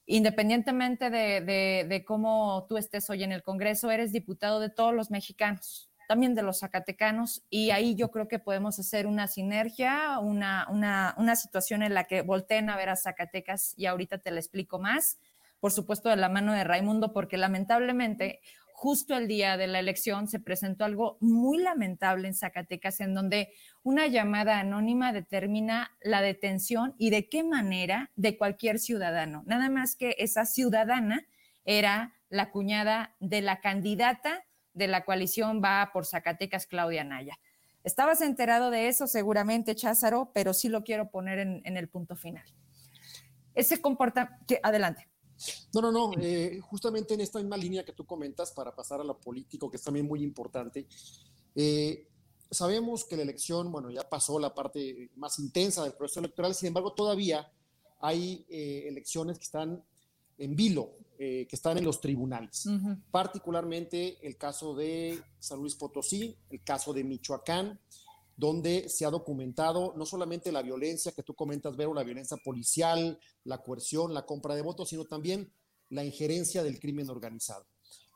independientemente de, de cómo tú estés hoy en el Congreso, eres diputado de todos los mexicanos también de los zacatecanos, y ahí yo creo que podemos hacer una sinergia, una, una, una situación en la que volteen a ver a Zacatecas y ahorita te la explico más, por supuesto de la mano de Raimundo, porque lamentablemente justo el día de la elección se presentó algo muy lamentable en Zacatecas, en donde una llamada anónima determina la detención y de qué manera de cualquier ciudadano. Nada más que esa ciudadana era la cuñada de la candidata de la coalición va por Zacatecas, Claudia Naya. Estabas enterado de eso seguramente, Cházaro, pero sí lo quiero poner en, el punto final. Ese comporta... Adelante. No, no, no. Eh, justamente en esta misma línea que tú comentas, para pasar a lo político, que es también muy importante, eh, sabemos que la elección, bueno, ya pasó la parte más intensa del proceso electoral, sin embargo, todavía hay eh, elecciones que están en vilo, que están en los tribunales. Particularmente el caso de San Luis Potosí, el caso de Michoacán, donde se ha documentado no solamente la violencia que tú comentas, Vero, la violencia policial, la coerción, la compra de votos, sino también la injerencia del crimen organizado.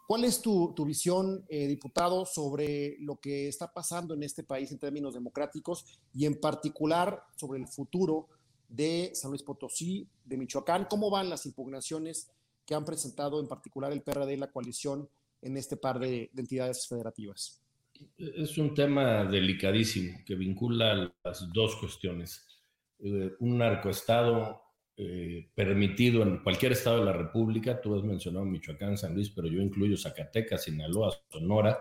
¿Cuál es tu, visión, eh, diputado, sobre lo que está pasando en este país en términos democráticos y en particular sobre el futuro de San Luis Potosí, de Michoacán? ¿Cómo van las impugnaciones que han presentado en particular el PRD y la coalición en este par de entidades federativas? Es un tema delicadísimo que vincula las dos cuestiones. Eh, un narcoestado eh, permitido en cualquier estado de la República, tú has mencionado Michoacán, San Luis, pero yo incluyo Zacatecas, Sinaloa, Sonora.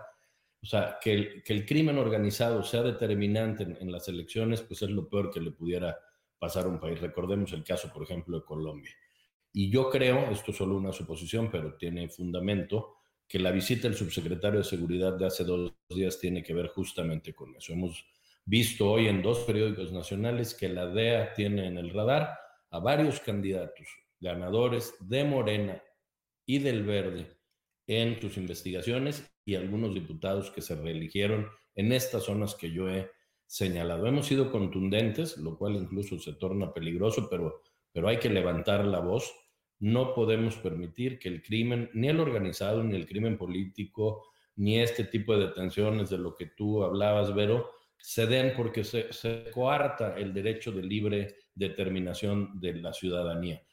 O sea, que el, que el crimen organizado sea determinante en, en, las elecciones, pues es lo peor que le pudiera pasar a un país. Recordemos el caso, por ejemplo, de Colombia. Y yo creo, esto es solo una suposición, pero tiene fundamento, que la visita del subsecretario de Seguridad de hace dos días tiene que ver justamente con eso. Hemos visto hoy en dos periódicos nacionales que la DEA tiene en el radar a varios candidatos ganadores de Morena y del Verde en sus investigaciones y algunos diputados que se reeligieron en estas zonas que yo he señalado. Hemos sido contundentes, lo cual incluso se torna peligroso, pero, pero hay que levantar la voz no podemos permitir que el crimen, ni el organizado, ni el crimen político, ni este tipo de detenciones de lo que tú hablabas, Vero, se den porque se, coarta el derecho de libre determinación de la ciudadanía.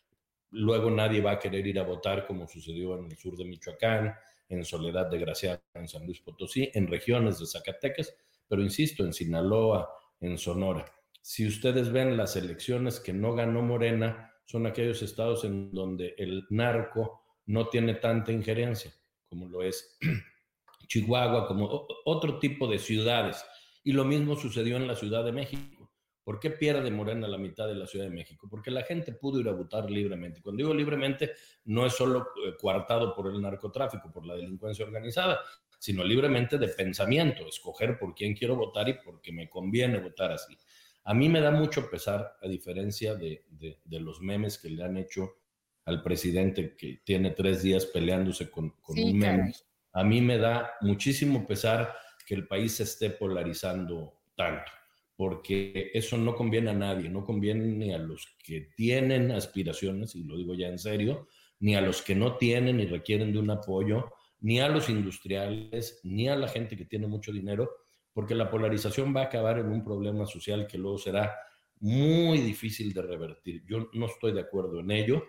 Luego nadie va a querer ir a votar como sucedió en el sur de Michoacán, en Soledad de Gracia, en San Luis Potosí, en regiones de Zacatecas, pero insisto, en Sinaloa, en Sonora. Si ustedes ven las elecciones que no ganó Morena, son aquellos estados en donde el narco no tiene tanta injerencia, como lo es Chihuahua, como otro tipo de ciudades. Y lo mismo sucedió en la Ciudad de México. ¿Por qué pierde Morena la mitad de la Ciudad de México? Porque la gente pudo ir a votar libremente. Cuando digo libremente, no es solo eh, coartado por el narcotráfico, por la delincuencia organizada, sino libremente de pensamiento, escoger por quién quiero votar y por qué me conviene votar así. A mí me da mucho pesar, a diferencia de, los memes que le han hecho al presidente que tiene tres días peleándose con, un meme. A mí me da muchísimo pesar que el país se esté polarizando tanto, porque eso no conviene a nadie, no conviene ni a los que tienen aspiraciones, y lo digo ya en serio, ni a los que no tienen y requieren de un apoyo, ni a los industriales, ni a la gente que tiene mucho dinero, porque la polarización va a acabar en un problema social que luego será muy difícil de revertir. Yo no estoy de acuerdo en ello.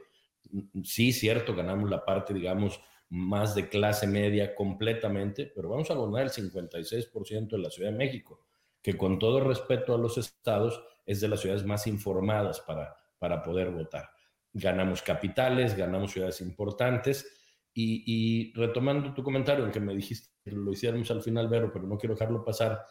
Sí, cierto, ganamos la parte, digamos, más de clase media completamente, pero vamos a abonar el 56% de la Ciudad de México, que con todo respeto a los estados es de las ciudades más informadas para, para poder votar. Ganamos capitales, ganamos ciudades importantes y, retomando tu comentario, en que me dijiste que lo hiciéramos al final, Vero, pero no quiero dejarlo pasar,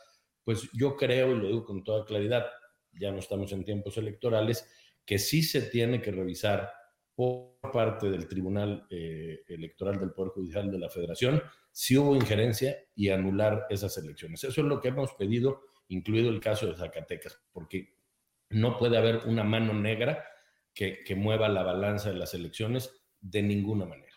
pues yo creo, y lo digo con toda claridad, ya no estamos en tiempos electorales, que sí se tiene que revisar por parte del Tribunal eh, Electoral del Poder Judicial de la Federación si hubo injerencia y anular esas elecciones. Eso es lo que hemos pedido, incluido el caso de Zacatecas, porque no puede haber una mano negra que, que mueva la balanza de las elecciones de ninguna manera.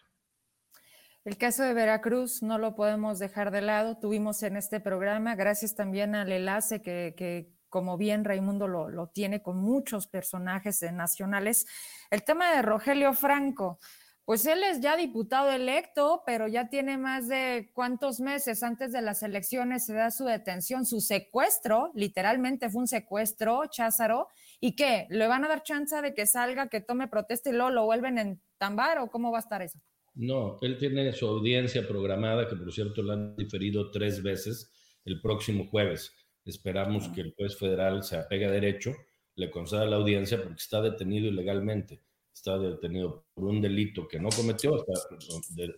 El caso de Veracruz no lo podemos dejar de lado. Tuvimos en este programa, gracias también al enlace que, como bien Raimundo lo, tiene con muchos personajes nacionales, el tema de Rogelio Franco. Pues él es ya diputado electo, pero ya tiene más de cuántos meses antes de las elecciones se da su detención, su secuestro, literalmente fue un secuestro, Cházaro, ¿y qué? ¿Le van a dar chance de que salga, que tome protesta y luego lo vuelven en tambar o cómo va a estar eso? No, él tiene su audiencia programada, que por cierto la han diferido tres veces, el próximo jueves. Esperamos que el juez federal se apegue a derecho, le conceda la audiencia porque está detenido ilegalmente. Está detenido por un delito que no cometió, está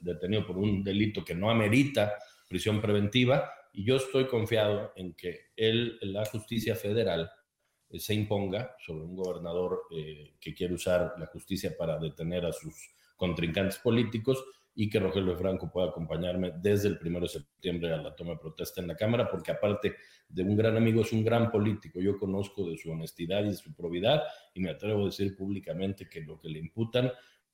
detenido por un delito que no amerita prisión preventiva y yo estoy confiado en que él, la justicia federal eh, se imponga sobre un gobernador eh, que quiere usar la justicia para detener a sus contrincantes políticos y que Rogelio Franco pueda acompañarme desde el 1 de septiembre a la toma de protesta en la Cámara, porque aparte de un gran amigo, es un gran político. Yo conozco de su honestidad y de su probidad y me atrevo a decir públicamente que lo que le imputan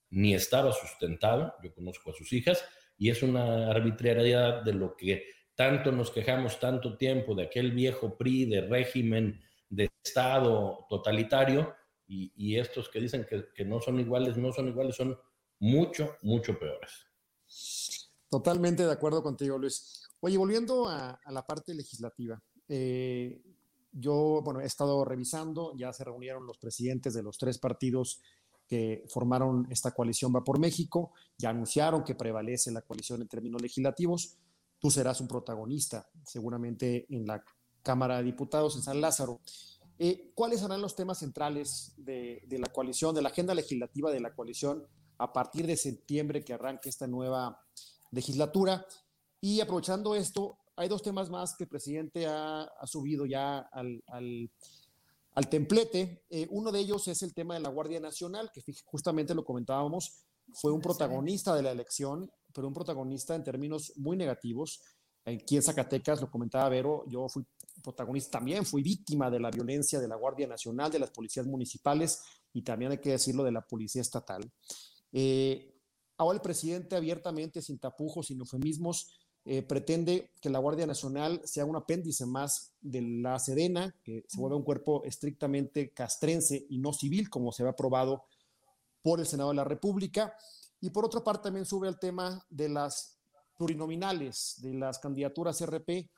ni estaba sustentado. Yo conozco a sus hijas y es una arbitrariedad de lo que tanto nos quejamos tanto tiempo de aquel viejo PRI de régimen de Estado totalitario y, estos que dicen que, que no son iguales, no son iguales, son mucho, mucho peores. Totalmente de acuerdo contigo, Luis. Oye, volviendo a, la parte legislativa, eh, yo, bueno, he estado revisando, ya se reunieron los presidentes de los tres partidos que formaron esta coalición Va por México, ya anunciaron que prevalece la coalición en términos legislativos. Tú serás un protagonista, seguramente en la Cámara de Diputados en San Lázaro. Eh, ¿Cuáles serán los temas centrales de, de, la coalición, de la agenda legislativa de la coalición a partir de septiembre que arranque esta nueva legislatura. Y aprovechando esto, hay dos temas más que el presidente ha, subido ya al, al, templete. Eh, uno de ellos es el tema de la Guardia Nacional, que justamente lo comentábamos, fue un protagonista de la elección, pero un protagonista en términos muy negativos. Aquí en Zacatecas, lo comentaba Vero, yo fui protagonista también, fui víctima de la violencia de la Guardia Nacional, de las policías municipales y también hay que decirlo de la Policía Estatal. Eh, ahora el presidente abiertamente, sin tapujos, sin eufemismos, eh, pretende que la Guardia Nacional sea un apéndice más de la Sedena, que se vuelva un cuerpo estrictamente castrense y no civil, como se ha aprobado por el Senado de la República. Y por otra parte también sube el tema de las plurinominales, de las candidaturas RP,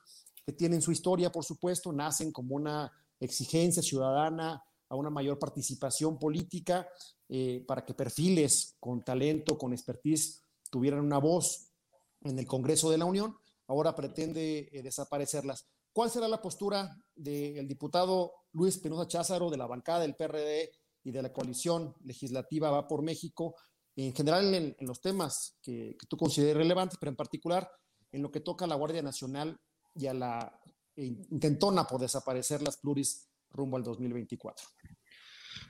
que tienen su historia, por supuesto, nacen como una exigencia ciudadana a una mayor participación política eh, para que perfiles con talento, con expertise, tuvieran una voz en el Congreso de la Unión. Ahora pretende eh, desaparecerlas. ¿Cuál será la postura del diputado Luis Penosa Cházaro, de la bancada del PRD y de la coalición legislativa Va por México, en general en, los temas que, tú consideres relevantes, pero en particular en lo que toca a la Guardia Nacional y a la eh, intentona por desaparecer las pluris rumbo al 2024?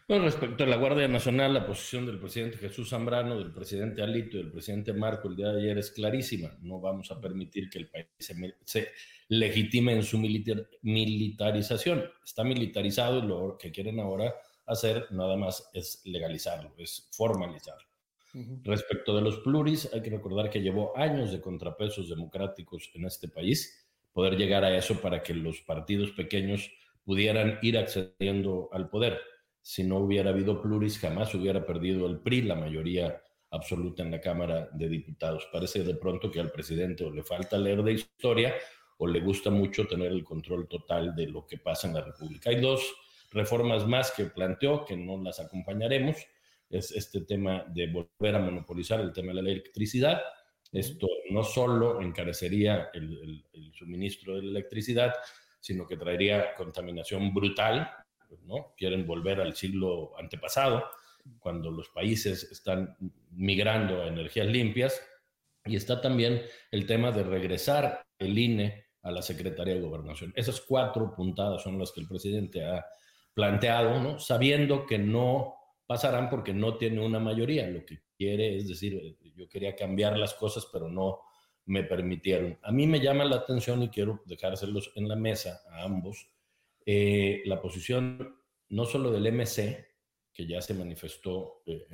Bueno, respecto a la Guardia Nacional, la posición del presidente Jesús Zambrano, del presidente Alito y del presidente Marco el día de ayer es clarísima. No vamos a permitir que el país se, legitime en su militarización. Está militarizado y lo que quieren ahora hacer nada más es legalizarlo, es formalizarlo. Respecto de los pluris, hay que recordar que llevó años de contrapesos democráticos en este país, poder llegar a eso para que los partidos pequeños pudieran ir accediendo al poder si no hubiera habido pluris, jamás hubiera perdido el PRI la mayoría absoluta en la Cámara de Diputados. Parece de pronto que al presidente o le falta leer de historia o le gusta mucho tener el control total de lo que pasa en la República. Hay dos reformas más que planteó, que no las acompañaremos. Es este tema de volver a monopolizar el tema de la electricidad. Esto no solo encarecería el, el suministro de la electricidad, sino que traería contaminación brutal ¿no? Quieren volver al siglo antepasado, cuando los países están migrando a energías limpias. Y está también el tema de regresar el INE a la Secretaría de Gobernación. Esas cuatro puntadas son las que el presidente ha planteado, ¿no? sabiendo que no pasarán porque no tiene una mayoría. Lo que quiere es decir, yo quería cambiar las cosas, pero no me permitieron. A mí me llama la atención y quiero dejárselos en la mesa a ambos eh, la posición no solo del MC, que ya se manifestó, eh,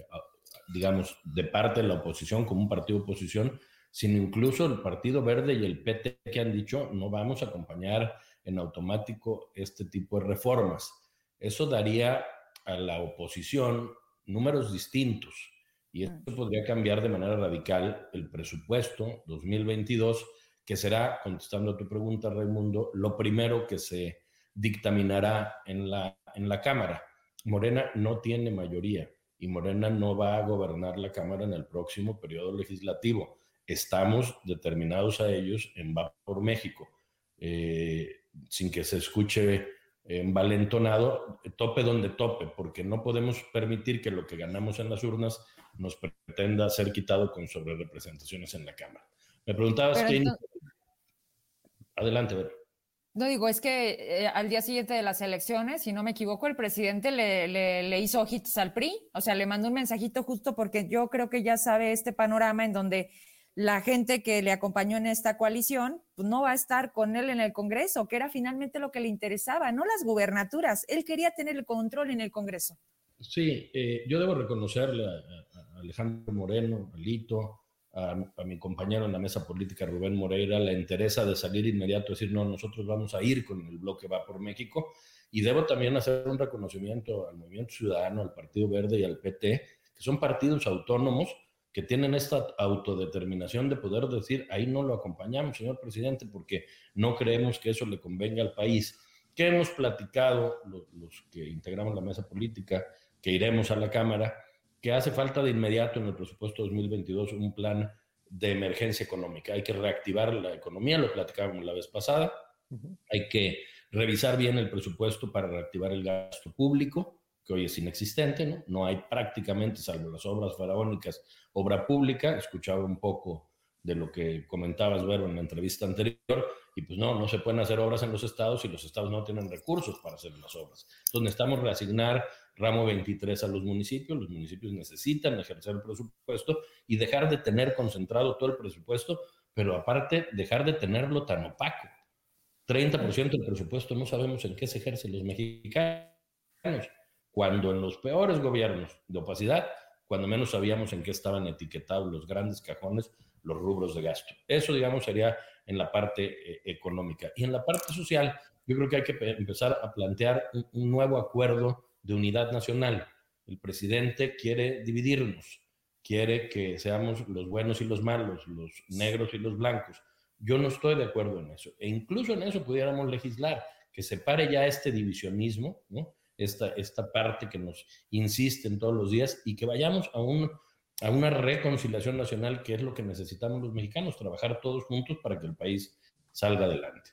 digamos, de parte de la oposición como un partido de oposición, sino incluso el Partido Verde y el PT que han dicho no vamos a acompañar en automático este tipo de reformas. Eso daría a la oposición números distintos y esto podría cambiar de manera radical el presupuesto 2022, que será, contestando a tu pregunta, Raimundo, lo primero que se dictaminará en la, en la Cámara. Morena no tiene mayoría y Morena no va a gobernar la Cámara en el próximo periodo legislativo. Estamos determinados a ellos en Va por México, eh, sin que se escuche envalentonado, tope donde tope, porque no podemos permitir que lo que ganamos en las urnas nos pretenda ser quitado con sobrerepresentaciones en la Cámara. Me preguntabas qué, Adelante, Vero. No digo, es que eh, al día siguiente de las elecciones, si no me equivoco, el presidente le, le, hizo ojitos al PRI, o sea, le mandó un mensajito justo porque yo creo que ya sabe este panorama en donde la gente que le acompañó en esta coalición pues no va a estar con él en el Congreso, que era finalmente lo que le interesaba, no las gubernaturas, él quería tener el control en el Congreso. Sí, eh, yo debo reconocerle a, Alejandro Moreno, a Lito, a, mi compañero en la mesa política, Rubén Moreira, la interesa de salir inmediato decir, no, nosotros vamos a ir con el bloque Va por México. Y debo también hacer un reconocimiento al Movimiento Ciudadano, al Partido Verde y al PT, que son partidos autónomos que tienen esta autodeterminación de poder decir, ahí no lo acompañamos, señor presidente, porque no creemos que eso le convenga al país. Que hemos platicado los, los que integramos la mesa política, que iremos a la Cámara, que hace falta de inmediato en el presupuesto 2022 un plan de emergencia económica. Hay que reactivar la economía, lo platicábamos la vez pasada. Hay que revisar bien el presupuesto para reactivar el gasto público, que hoy es inexistente, ¿no? No hay prácticamente, salvo las obras faraónicas, obra pública. Escuchaba un poco de lo que comentabas, Vero, en la entrevista anterior, y pues no, no se pueden hacer obras en los estados y los estados no tienen recursos para hacer las obras. Entonces necesitamos reasignar ramo 23 a los municipios, los municipios necesitan ejercer el presupuesto y dejar de tener concentrado todo el presupuesto, pero aparte dejar de tenerlo tan opaco. 30% del presupuesto no sabemos en qué se ejerce los mexicanos, cuando en los peores gobiernos de opacidad, cuando menos sabíamos en qué estaban etiquetados los grandes cajones, los rubros de gasto. Eso, digamos, sería en la parte eh, económica. Y en la parte social, yo creo que hay que empezar a plantear un nuevo acuerdo de unidad nacional. El presidente quiere dividirnos, quiere que seamos los buenos y los malos, los negros y los blancos. Yo no estoy de acuerdo en eso. E incluso en eso pudiéramos legislar, que se pare ya este divisionismo, ¿no? Esta, esta parte que nos insiste en todos los días y que vayamos a, un, a una reconciliación nacional, que es lo que necesitamos los mexicanos, trabajar todos juntos para que el país salga adelante.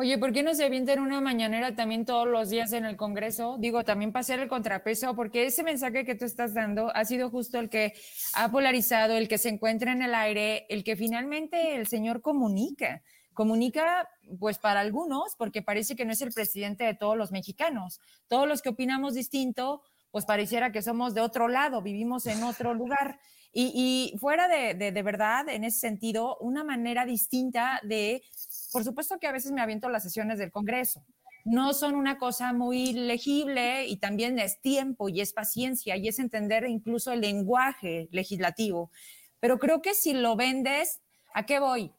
Oye, ¿por qué no se avientan una mañanera también todos los días en el Congreso? Digo, también para hacer el contrapeso, porque ese mensaje que tú estás dando ha sido justo el que ha polarizado, el que se encuentra en el aire, el que finalmente el señor comunica. Comunica, pues para algunos, porque parece que no es el presidente de todos los mexicanos. Todos los que opinamos distinto, pues pareciera que somos de otro lado, vivimos en otro lugar. Y, fuera de, de verdad, en ese sentido, una manera distinta de por supuesto que a veces me aviento las sesiones del Congreso. No son una cosa muy legible y también es tiempo y es paciencia y es entender incluso el lenguaje legislativo. Pero creo que si lo vendes, ¿a qué voy?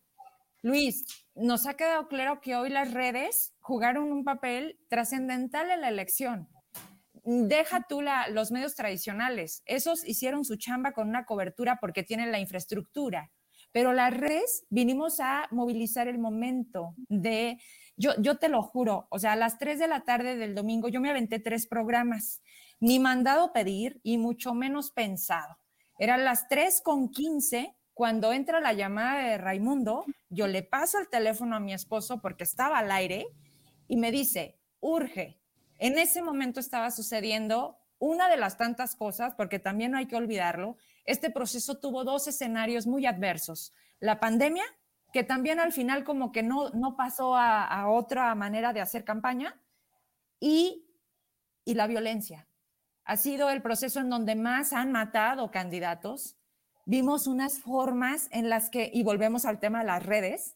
Luis, nos ha quedado claro que hoy las redes jugaron un papel trascendental en la elección. Deja tú los medios tradicionales. Esos hicieron su chamba con una cobertura porque tienen la infraestructura. Pero las redes vinimos a movilizar el momento de, yo, yo te lo juro, o sea, a las 3 de la tarde del domingo yo me aventé tres programas, ni mandado pedir y mucho menos pensado. Eran las 3 con 15 cuando entra la llamada de Raimundo, yo le paso el teléfono a mi esposo porque estaba al aire y me dice, urge. En ese momento estaba sucediendo una de las tantas cosas, porque también no hay que olvidarlo, este proceso tuvo dos escenarios muy adversos. La pandemia, que también al final como que no, no pasó a, otra manera de hacer campaña, y, y la violencia. Ha sido el proceso en donde más han matado candidatos. Vimos unas formas en las que, y volvemos al tema de las redes,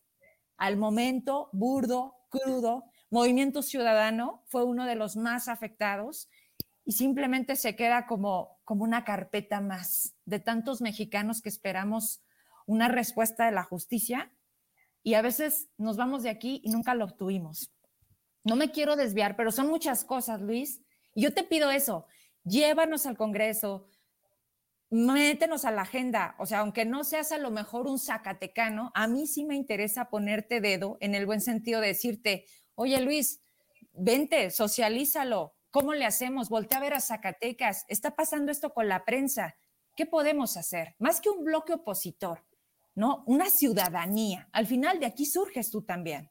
al momento burdo, crudo, Movimiento Ciudadano fue uno de los más afectados y simplemente se queda como, como una carpeta más de tantos mexicanos que esperamos una respuesta de la justicia y a veces nos vamos de aquí y nunca lo obtuvimos. No me quiero desviar, pero son muchas cosas, Luis. Y yo te pido eso, llévanos al Congreso, métenos a la agenda. O sea, aunque no seas a lo mejor un zacatecano, a mí sí me interesa ponerte dedo en el buen sentido de decirte, oye Luis, vente, socialízalo, ¿Cómo le hacemos? Voltea a ver a Zacatecas. Está pasando esto con la prensa. ¿Qué podemos hacer? Más que un bloque opositor, ¿no? Una ciudadanía. Al final de aquí surges tú también.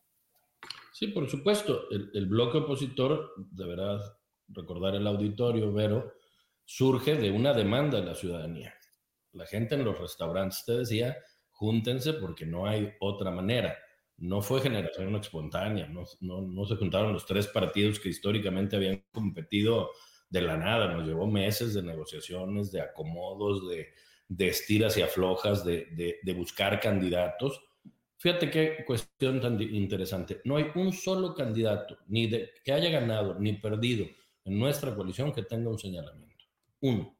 Sí, por supuesto. El, bloque opositor, deberá recordar el auditorio, Vero, surge de una demanda de la ciudadanía. La gente en los restaurantes te decía, júntense porque no hay otra manera. no fue generación espontánea, no, no, se juntaron los tres partidos que históricamente habían competido de la nada, nos llevó meses de negociaciones, de acomodos, de, de estiras y aflojas, de, de, buscar candidatos. Fíjate qué cuestión tan interesante. No hay un solo candidato, ni de, que haya ganado ni perdido en nuestra coalición que tenga un señalamiento. Uno.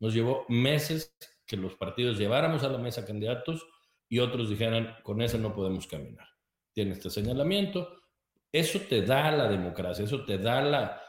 Nos llevó meses que los partidos lleváramos a la mesa candidatos y otros dijeran, con ese no podemos caminar. Tiene este señalamiento. Eso te da la democracia, eso te da la,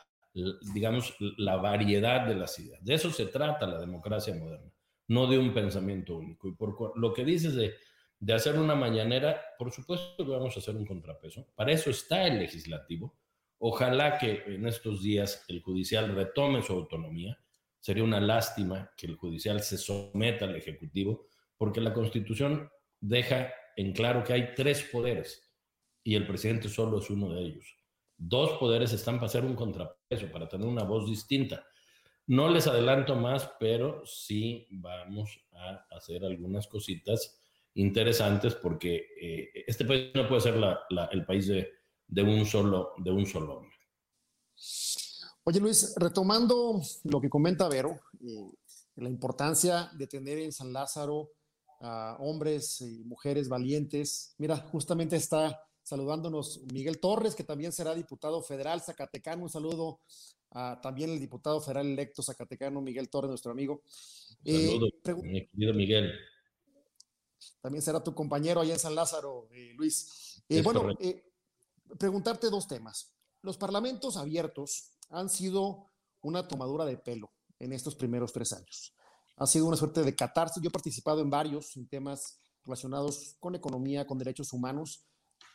digamos, la variedad de las ideas. De eso se trata la democracia moderna, no de un pensamiento único. Y por lo que dices de, de hacer una mañanera, por supuesto que vamos a hacer un contrapeso. Para eso está el legislativo. Ojalá que en estos días el judicial retome su autonomía. Sería una lástima que el judicial se someta al ejecutivo, porque la constitución deja en claro que hay tres poderes y el presidente solo es uno de ellos. Dos poderes están para hacer un contrapeso, para tener una voz distinta. No les adelanto más, pero sí vamos a hacer algunas cositas interesantes porque eh, este país no puede ser el país de, un solo, de un solo hombre. Oye Luis, retomando lo que comenta Vero, eh, la importancia de tener en San Lázaro a hombres y mujeres valientes. Mira, justamente está saludándonos Miguel Torres, que también será diputado federal zacatecano. Un saludo a también el diputado federal electo zacatecano Miguel Torres, nuestro amigo. Eh, querido Miguel. También será tu compañero allá en San Lázaro, eh, Luis. Eh, bueno, preguntarte dos temas. Los parlamentos abiertos han sido una tomadura de pelo en estos primeros tres años ha sido una suerte de catarse. Yo he participado en varios temas relacionados con economía, con derechos humanos,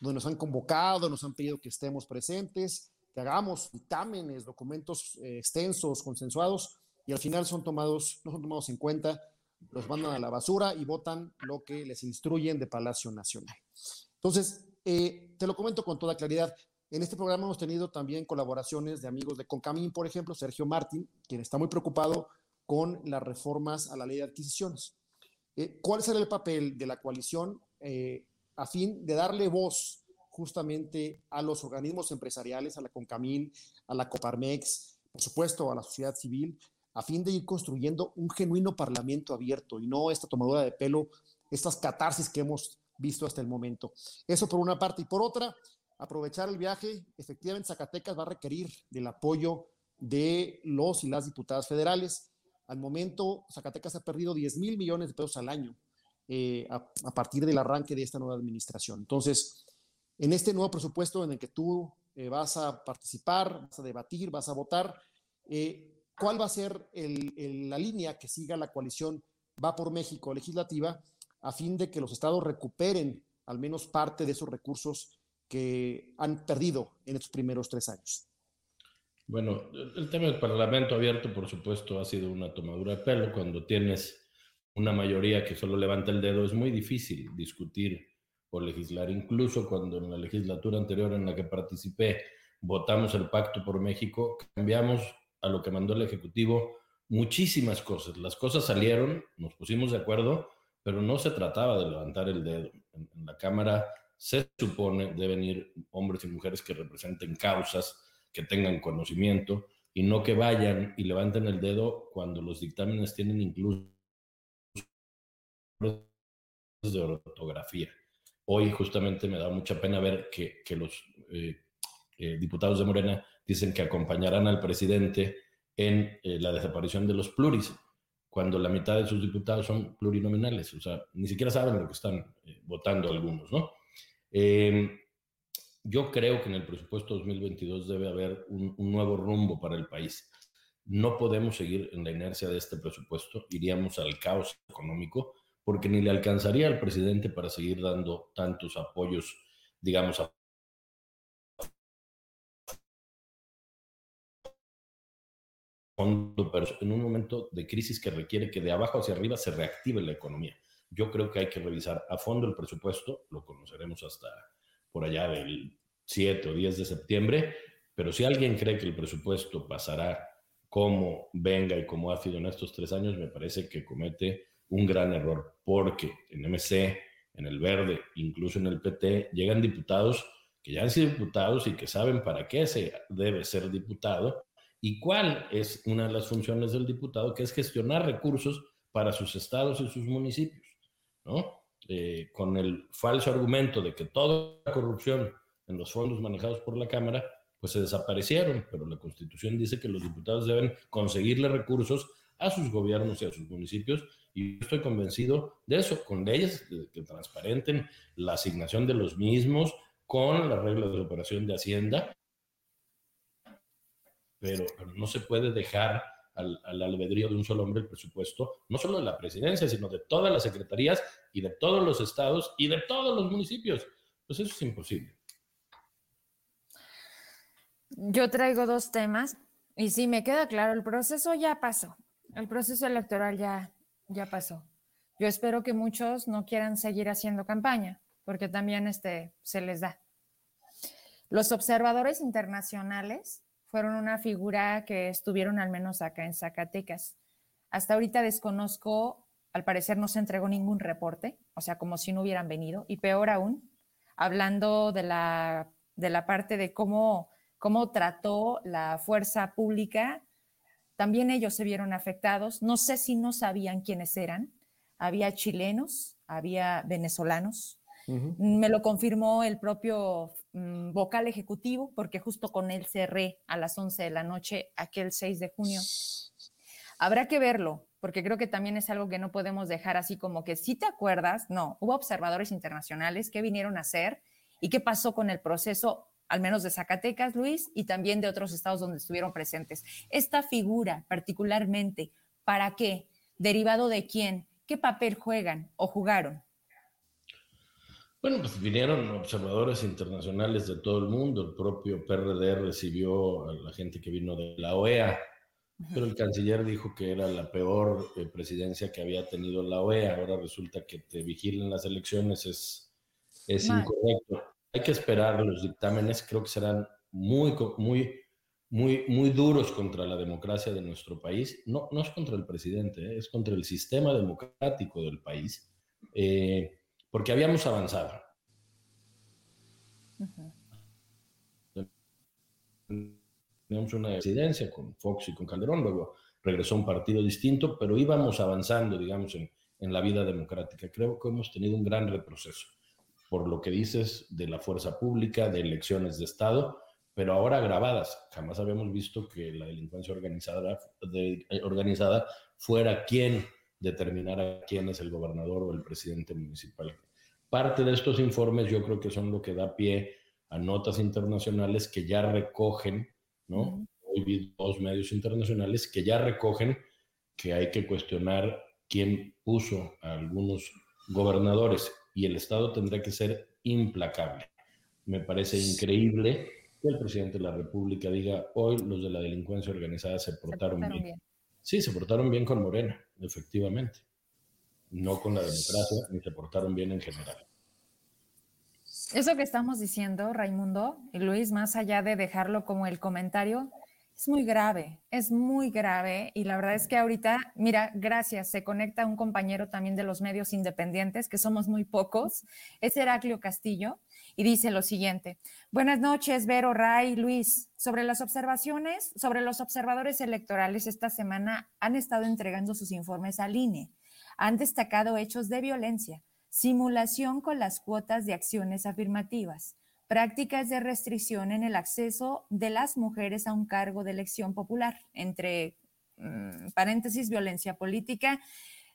donde nos han convocado, nos han pedido que estemos presentes, que hagamos dictámenes, documentos eh, extensos, consensuados, y al final son tomados, no son tomados en cuenta, los mandan a la basura y votan lo que les instruyen de Palacio Nacional. Entonces, eh, te lo comento con toda claridad. En este programa hemos tenido también colaboraciones de amigos de Concamín, por ejemplo, Sergio Martín, quien está muy preocupado con las reformas a la ley de adquisiciones. Eh, ¿Cuál será el papel de la coalición eh, a fin de darle voz justamente a los organismos empresariales, a la CONCAMIN, a la COPARMEX, por supuesto a la sociedad civil, a fin de ir construyendo un genuino parlamento abierto y no esta tomadura de pelo, estas catarsis que hemos visto hasta el momento. Eso por una parte. Y por otra, aprovechar el viaje. Efectivamente, Zacatecas va a requerir del apoyo de los y las diputadas federales. Al momento, Zacatecas ha perdido 10 mil millones de pesos al año eh, a, partir del arranque de esta nueva administración. Entonces, en este nuevo presupuesto en el que tú eh, vas a participar, vas a debatir, vas a votar, eh, ¿cuál va a ser la línea que siga la coalición Va por México legislativa a fin de que los estados recuperen al menos parte de esos recursos que han perdido en estos primeros tres años? Bueno, el tema del Parlamento abierto, por supuesto, ha sido una tomadura de pelo. Cuando tienes una mayoría que solo levanta el dedo, es muy difícil discutir o legislar. Incluso cuando en la legislatura anterior en la que participé votamos el Pacto por México, cambiamos a lo que mandó el Ejecutivo muchísimas cosas. Las cosas salieron, nos pusimos de acuerdo, pero no se trataba de levantar el dedo. En, la Cámara se supone deben ir hombres y mujeres que representen causas que tengan conocimiento y no que vayan y levanten el dedo cuando los dictámenes tienen incluso de ortografía. Hoy justamente me da mucha pena ver que, que los eh, eh, diputados de Morena dicen que acompañarán al presidente en eh, la desaparición de los pluris, cuando la mitad de sus diputados son plurinominales, o sea, ni siquiera saben lo que están votando algunos, ¿no? Yo creo que en el presupuesto 2022 debe haber un, nuevo rumbo para el país. No podemos seguir en la inercia de este presupuesto, iríamos al caos económico, porque ni le alcanzaría al presidente para seguir dando tantos apoyos, digamos, a en un momento de crisis que requiere que de abajo hacia arriba se reactive la economía. Yo creo que hay que revisar a fondo el presupuesto, lo conoceremos hasta por allá del 7 o 10 de septiembre, pero si alguien cree que el presupuesto pasará como venga y como ha sido en estos tres años, me parece que comete un gran error, porque en MC en el Verde, incluso en el PT, llegan diputados que ya han sido diputados y que saben para qué se debe ser diputado y cuál es una de las funciones del diputado, que es gestionar recursos para sus estados y sus municipios, ¿no? Eh, con el falso argumento de que toda la corrupción en los fondos manejados por la Cámara, pues se desaparecieron, pero la Constitución dice que los diputados deben conseguirle recursos a sus gobiernos y a sus municipios, y estoy convencido de eso, con leyes que transparenten la asignación de los mismos, con las reglas de operación de Hacienda, pero, no se puede dejar al, al, albedrío de un solo hombre el presupuesto, no solo de la presidencia, sino de todas las secretarías y de todos los estados y de todos los municipios. Pues eso es imposible. Yo traigo dos temas y sí, me queda claro, el proceso ya pasó, el proceso electoral ya, ya pasó. Yo espero que muchos no quieran seguir haciendo campaña, porque también este, se les da. Los observadores internacionales fueron una figura que estuvieron al menos acá en Zacatecas. Hasta ahorita desconozco, al parecer no se entregó ningún reporte, o sea, como si no hubieran venido, y peor aún, hablando de la, de la parte de cómo, cómo trató la fuerza pública, también ellos se vieron afectados. No sé si no sabían quiénes eran. Había chilenos, había venezolanos, me lo confirmó el propio mm, vocal ejecutivo, porque justo con él cerré a las 11 de la noche aquel 6 de junio. Habrá que verlo, porque creo que también es algo que no podemos dejar así como que si te acuerdas, no, hubo observadores internacionales que vinieron a hacer y qué pasó con el proceso, al menos de Zacatecas, Luis, y también de otros estados donde estuvieron presentes. Esta figura particularmente, ¿para qué? ¿Derivado de quién? ¿Qué papel juegan o jugaron? Bueno, pues vinieron observadores internacionales de todo el mundo. El propio PRD recibió a la gente que vino de la OEA, pero el canciller dijo que era la peor eh, presidencia que había tenido la OEA. Ahora resulta que te vigilen las elecciones es, es incorrecto. Hay que esperar los dictámenes, creo que serán muy, muy, muy, muy duros contra la democracia de nuestro país. No, no es contra el presidente, eh, es contra el sistema democrático del país. Eh, porque habíamos avanzado. Teníamos una presidencia con Fox y con Calderón, luego regresó un partido distinto, pero íbamos avanzando, digamos, en, en la vida democrática. Creo que hemos tenido un gran retroceso, por lo que dices de la fuerza pública, de elecciones de Estado, pero ahora agravadas. Jamás habíamos visto que la delincuencia organizada, de, eh, organizada fuera quien determinara quién es el gobernador o el presidente municipal Parte de estos informes yo creo que son lo que da pie a notas internacionales que ya recogen, ¿no? Hoy vi dos medios internacionales que ya recogen que hay que cuestionar quién puso a algunos gobernadores y el Estado tendrá que ser implacable. Me parece increíble que el presidente de la República diga, hoy los de la delincuencia organizada se portaron, bien. Sí, se portaron bien con Morena, efectivamente no con la democracia, ni se portaron bien en general. Eso que estamos diciendo, Raimundo y Luis, más allá de dejarlo como el comentario, es muy grave, es muy grave y la verdad es que ahorita, mira, gracias, se conecta un compañero también de los medios independientes, que somos muy pocos, es Heraclio Castillo, y dice lo siguiente, buenas noches, Vero, Ray, Luis, sobre las observaciones, sobre los observadores electorales esta semana han estado entregando sus informes al INE han destacado hechos de violencia, simulación con las cuotas de acciones afirmativas, prácticas de restricción en el acceso de las mujeres a un cargo de elección popular, entre mm, paréntesis, violencia política,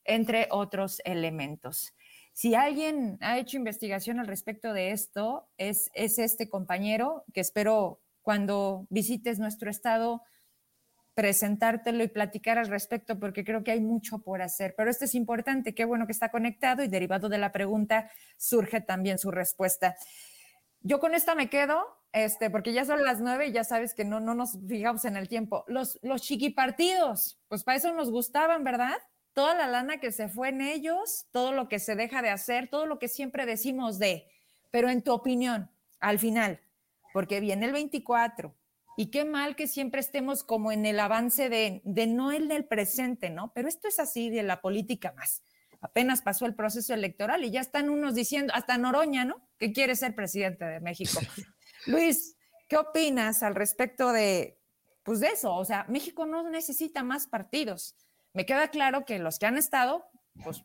entre otros elementos. Si alguien ha hecho investigación al respecto de esto, es, es este compañero que espero cuando visites nuestro estado presentártelo y platicar al respecto porque creo que hay mucho por hacer. Pero esto es importante, qué bueno que está conectado y derivado de la pregunta surge también su respuesta. Yo con esta me quedo, este, porque ya son las nueve y ya sabes que no, no nos fijamos en el tiempo. Los, los chiquipartidos, pues para eso nos gustaban, ¿verdad? Toda la lana que se fue en ellos, todo lo que se deja de hacer, todo lo que siempre decimos de, pero en tu opinión, al final, porque viene el 24, y qué mal que siempre estemos como en el avance de, de no el del presente, ¿no? Pero esto es así de la política más. Apenas pasó el proceso electoral y ya están unos diciendo, hasta Noroña, ¿no? Que quiere ser presidente de México. Luis, ¿qué opinas al respecto de, pues de eso? O sea, México no necesita más partidos. Me queda claro que los que han estado, pues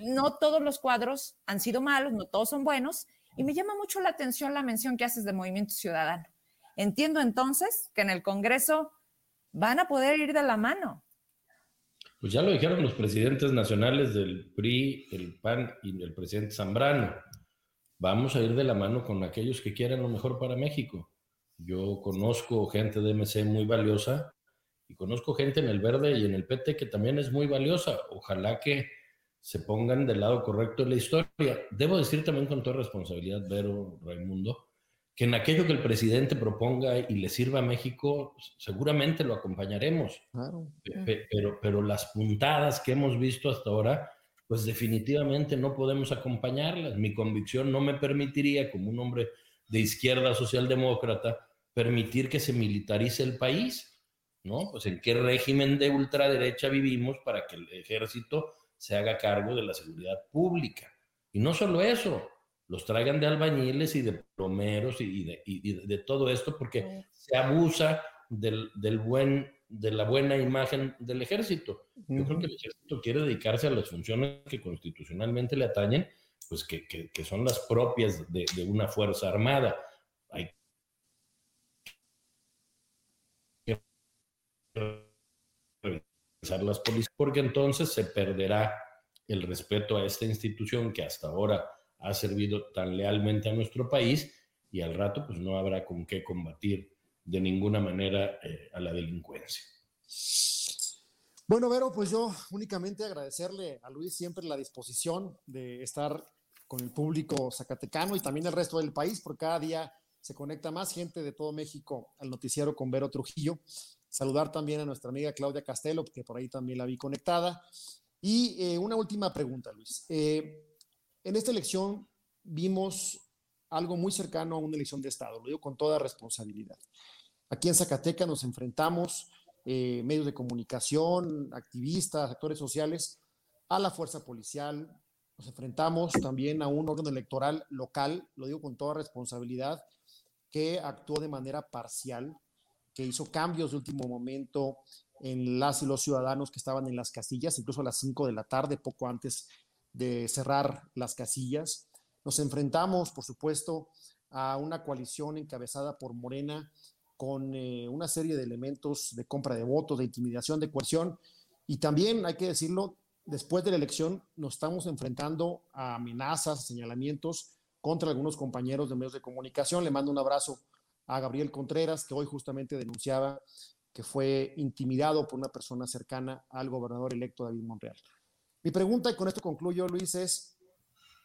no todos los cuadros han sido malos, no todos son buenos, y me llama mucho la atención la mención que haces de Movimiento Ciudadano. Entiendo entonces que en el Congreso van a poder ir de la mano. Pues ya lo dijeron los presidentes nacionales del PRI, el PAN y el presidente Zambrano. Vamos a ir de la mano con aquellos que quieran lo mejor para México. Yo conozco gente de MC muy valiosa y conozco gente en el Verde y en el PT que también es muy valiosa. Ojalá que se pongan del lado correcto de la historia. Debo decir también con toda responsabilidad, Vero Raimundo, que en aquello que el presidente proponga y le sirva a México, seguramente lo acompañaremos. Pero, pero las puntadas que hemos visto hasta ahora, pues definitivamente no podemos acompañarlas. Mi convicción no me permitiría, como un hombre de izquierda socialdemócrata, permitir que se militarice el país, ¿no? Pues en qué régimen de ultraderecha vivimos para que el ejército se haga cargo de la seguridad pública. Y no solo eso, los traigan de albañiles y de plomeros y de, todo esto porque se abusa del, buen, de la buena imagen del ejército. Yo creo que el ejército quiere dedicarse a las funciones que constitucionalmente le atañen, pues que, que son las propias de, una fuerza armada. Hay que las policías, porque entonces se perderá el respeto a esta institución que hasta ahora ha servido tan lealmente a nuestro país y al rato pues no habrá con qué combatir de ninguna manera eh, a la delincuencia. Bueno, Vero, pues yo únicamente agradecerle a Luis siempre la disposición de estar con el público zacatecano y también el resto del país, porque cada día se conecta más gente de todo México al noticiero con Vero Trujillo. Saludar también a nuestra amiga Claudia Castelo, que por ahí también la vi conectada. Y eh, una última pregunta, Luis. Eh, en esta elección vimos algo muy cercano a una elección de Estado, lo digo con toda responsabilidad. Aquí en Zacatecas nos enfrentamos, eh, medios de comunicación, activistas, actores sociales, a la fuerza policial, nos enfrentamos también a un órgano electoral local, lo digo con toda responsabilidad, que actuó de manera parcial, que hizo cambios de último momento en las y los ciudadanos que estaban en las casillas, incluso a las 5 de la tarde, poco antes de cerrar las casillas. Nos enfrentamos, por supuesto, a una coalición encabezada por Morena con eh, una serie de elementos de compra de votos, de intimidación, de coerción. Y también, hay que decirlo, después de la elección nos estamos enfrentando a amenazas, señalamientos contra algunos compañeros de medios de comunicación. Le mando un abrazo a Gabriel Contreras, que hoy justamente denunciaba que fue intimidado por una persona cercana al gobernador electo David Monreal. Mi pregunta, y con esto concluyo, Luis, es,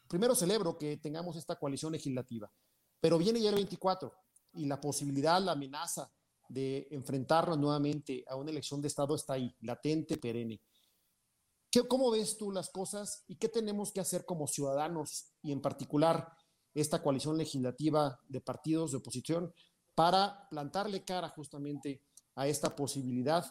primero celebro que tengamos esta coalición legislativa, pero viene ya el 24 y la posibilidad, la amenaza de enfrentarnos nuevamente a una elección de Estado está ahí, latente, perenne. ¿Qué, ¿Cómo ves tú las cosas y qué tenemos que hacer como ciudadanos y en particular esta coalición legislativa de partidos de oposición para plantarle cara justamente a esta posibilidad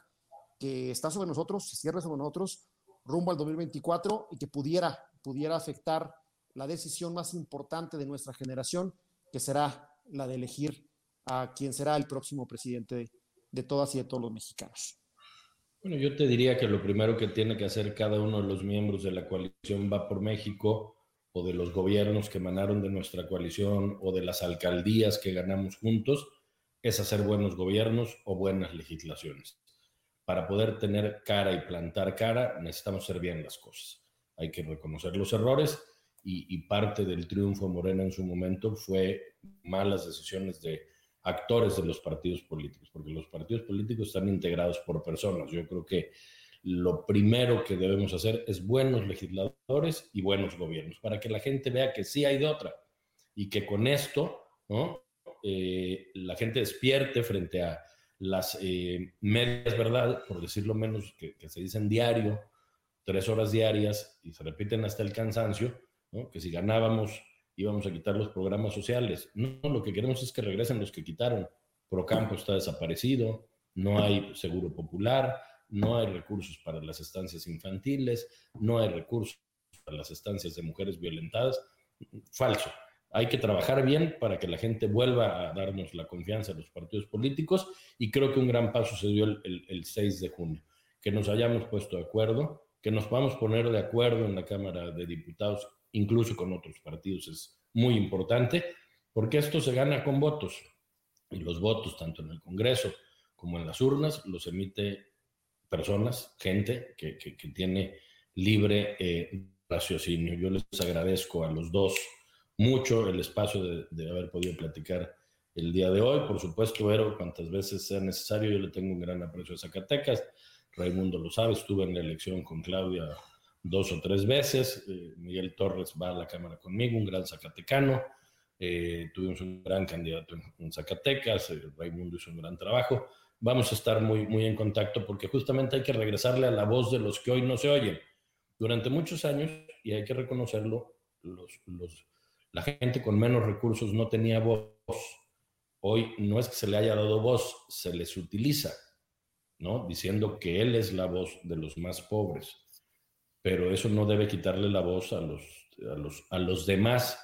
que está sobre nosotros, se cierra sobre nosotros rumbo al 2024 y que pudiera, pudiera afectar la decisión más importante de nuestra generación, que será la de elegir a quien será el próximo presidente de, todas y de todos los mexicanos. Bueno, yo te diría que lo primero que tiene que hacer cada uno de los miembros de la coalición Va por México o de los gobiernos que emanaron de nuestra coalición o de las alcaldías que ganamos juntos es hacer buenos gobiernos o buenas legislaciones para poder tener cara y plantar cara, necesitamos hacer bien las cosas. Hay que reconocer los errores y, parte del triunfo Morena en su momento fue malas decisiones de actores de los partidos políticos, porque los partidos políticos están integrados por personas. Yo creo que lo primero que debemos hacer es buenos legisladores y buenos gobiernos, para que la gente vea que sí hay de otra y que con esto. Eh, la gente despierte frente a las eh, medias verdad, por decirlo menos, que, se dicen diario, tres horas diarias y se repiten hasta el cansancio, que si ganábamos íbamos a quitar los programas sociales. No, lo que queremos es que regresen los que quitaron. Procampo está desaparecido, no hay seguro popular, no hay recursos para las estancias infantiles, no hay recursos a las estancias de mujeres violentadas. Falso. Hay que trabajar bien para que la gente vuelva a darnos la confianza en los partidos políticos y creo que un gran paso se dio el, el 6 de junio, que nos hayamos puesto de acuerdo, que nos podamos poner de acuerdo en la Cámara de Diputados, incluso con otros partidos, es muy importante, porque esto se gana con votos y los votos, tanto en el Congreso como en las urnas, los emite personas, gente que, que, tiene libre eh, raciocinio. Yo les agradezco a los dos mucho el espacio de, haber podido platicar el día de hoy. Por supuesto, Vero, cuantas veces sea necesario, yo le tengo un gran aprecio a Zacatecas. Raimundo lo sabe, estuve en la elección con Claudia dos o tres veces. Eh, Miguel Torres va a la Cámara conmigo, un gran zacatecano. Eh, tuvimos un gran candidato en, Zacatecas, eh, Raimundo hizo un gran trabajo. Vamos a estar muy, muy en contacto porque justamente hay que regresarle a la voz de los que hoy no se oyen. Durante muchos años, y hay que reconocerlo, los, la gente con menos recursos no tenía voz. Hoy no es que se le haya dado voz, se les utiliza, ¿no? Diciendo que él es la voz de los más pobres. Pero eso no debe quitarle la voz a los, a los, a los demás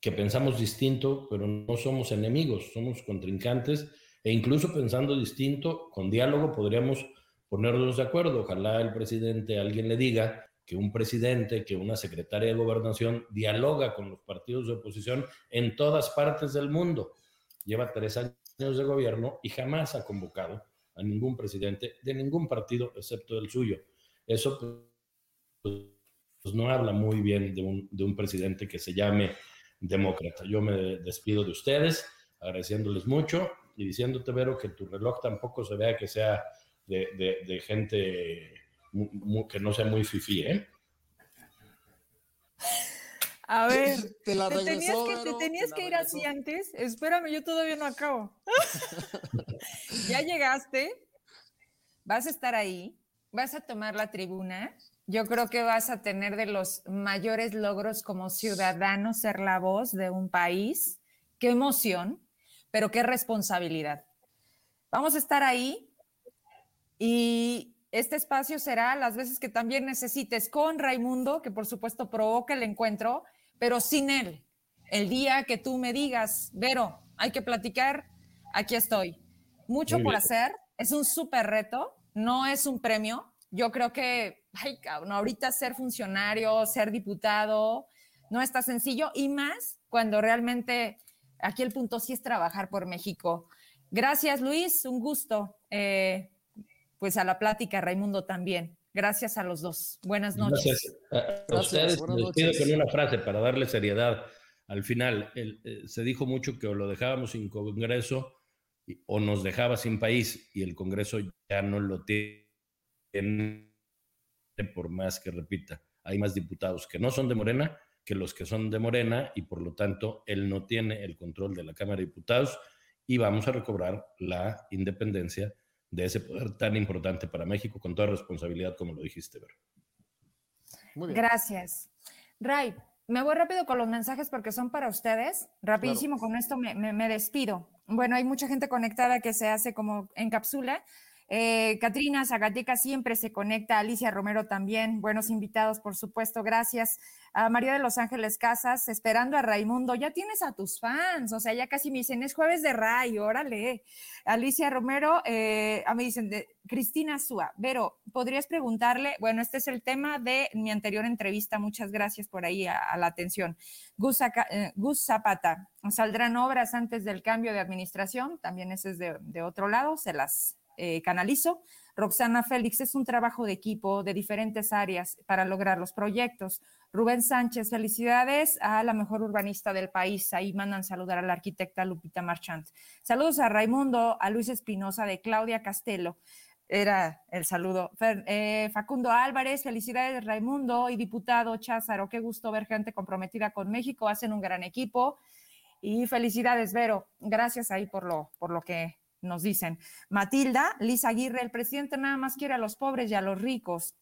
que pensamos distinto, pero no somos enemigos, somos contrincantes e incluso pensando distinto, con diálogo podríamos ponernos de acuerdo. Ojalá el presidente, alguien le diga que un presidente, que una secretaria de gobernación dialoga con los partidos de oposición en todas partes del mundo. Lleva tres años de gobierno y jamás ha convocado a ningún presidente de ningún partido excepto del suyo. Eso pues, no habla muy bien de un, de un presidente que se llame demócrata. Yo me despido de ustedes, agradeciéndoles mucho y diciéndote, Vero, que tu reloj tampoco se vea que sea de, gente que no sea muy fifí, ¿eh? A ver, te, la tenías que, te tenías que ir así antes. Espérame, yo todavía no acabo. ya llegaste, vas a estar ahí, vas a tomar la tribuna yo creo que vas a tener de los mayores logros como ciudadano ser la voz de un país. Qué emoción, pero qué responsabilidad. Vamos a estar ahí y este espacio será las veces que también necesites con Raimundo, que por supuesto provoca el encuentro, pero sin él. El día que tú me digas, Vero, hay que platicar, aquí estoy. Mucho por hacer, es un súper reto, no es un premio. Yo creo que ay, cabrón, ahorita ser funcionario, ser diputado, no está sencillo y más cuando realmente aquí el punto sí es trabajar por México. Gracias, Luis, un gusto. Eh, pues a la plática, Raimundo también. Gracias a los dos. Buenas noches. Gracias. A, ustedes les pido con una frase para darle seriedad. Al final, eh, se dijo mucho que o lo dejábamos sin Congreso o nos dejaba sin país y el Congreso ya no lo tiene por más que repita, hay más diputados que no son de Morena que los que son de Morena y por lo tanto él no tiene el control de la Cámara de Diputados y vamos a recobrar la independencia de ese poder tan importante para México con toda responsabilidad, como lo dijiste, Ver. Gracias. Ray, me voy rápido con los mensajes porque son para ustedes. Rapidísimo, con esto me, me, despido. Bueno, hay mucha gente conectada que se hace como en cápsula. Eh, Katrina Zagateca siempre se conecta, Alicia Romero también, buenos invitados, por supuesto, gracias. A María de Los Ángeles Casas, esperando a Raimundo, ya tienes a tus fans, o sea, ya casi me dicen, es jueves de Ray, órale. Alicia Romero, eh, me dicen, de, Cristina Súa, Vero, ¿podrías preguntarle? Bueno, este es el tema de mi anterior entrevista, muchas gracias por ahí a, la atención. Gus, eh, Gus, Zapata, ¿saldrán obras antes del cambio de administración? También ese es de otro lado, se las eh, canalizo. Roxana Félix, es un trabajo de equipo de diferentes áreas para lograr los proyectos. Rubén Sánchez, felicidades a la mejor urbanista del país. Ahí mandan saludar a la arquitecta Lupita Marchant. Saludos a Raimundo, a Luis Espinosa, de Claudia Castelo. Era el saludo. Eh, Facundo Álvarez, felicidades Raimundo y diputado Cházaro. Qué gusto ver gente comprometida con México. Hacen un gran equipo. Y felicidades, Vero. Gracias ahí por lo, por lo que nos dicen. Matilda, Lisa Aguirre, el presidente nada más quiere a los pobres y a los ricos.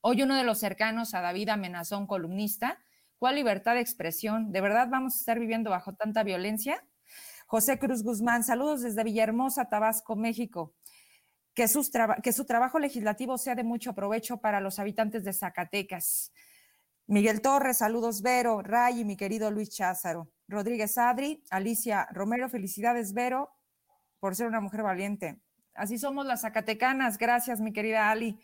Hoy uno de los cercanos a David amenazó columnista. ¿Cuál libertad de expresión? ¿De verdad vamos a estar viviendo bajo tanta violencia? José Cruz Guzmán, saludos desde Villahermosa, Tabasco, México. Que, que su trabajo legislativo sea de mucho provecho para los habitantes de Zacatecas. Miguel Torres, saludos Vero, Ray y mi querido Luis Cházaro. Rodríguez Adri, Alicia Romero, felicidades Vero por ser una mujer valiente. Así somos las Zacatecanas, gracias mi querida Ali.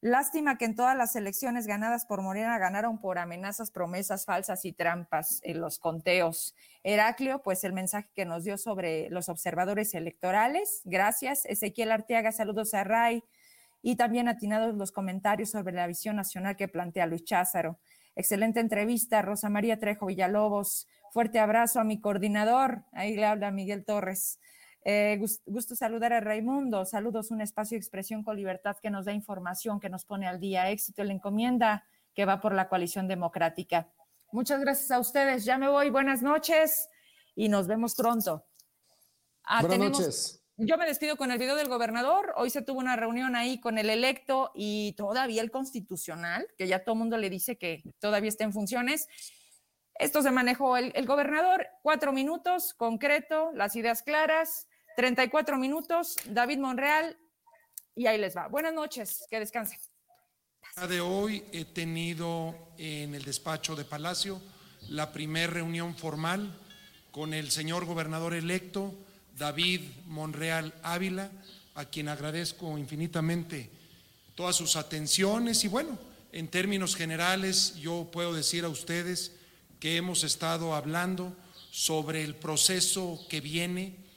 Lástima que en todas las elecciones ganadas por Morena ganaron por amenazas, promesas falsas y trampas en los conteos. Heraclio, pues el mensaje que nos dio sobre los observadores electorales. Gracias. Ezequiel Arteaga, saludos a Ray. Y también atinados los comentarios sobre la visión nacional que plantea Luis Cházaro. Excelente entrevista, Rosa María Trejo Villalobos. Fuerte abrazo a mi coordinador. Ahí le habla Miguel Torres. Eh, gusto saludar a Raimundo. Saludos, un espacio de expresión con libertad que nos da información, que nos pone al día. Éxito la encomienda que va por la coalición democrática. Muchas gracias a ustedes. Ya me voy. Buenas noches y nos vemos pronto. Ah, Buenas noches. Yo me despido con el video del gobernador. Hoy se tuvo una reunión ahí con el electo y todavía el constitucional, que ya todo el mundo le dice que todavía está en funciones. Esto se manejó el, el gobernador, cuatro minutos, concreto, las ideas claras, 34 minutos, David Monreal, y ahí les va. Buenas noches, que descansen. De hoy he tenido en el despacho de Palacio la primera reunión formal con el señor gobernador electo David Monreal Ávila, a quien agradezco infinitamente todas sus atenciones y bueno, en términos generales yo puedo decir a ustedes que hemos estado hablando sobre el proceso que viene,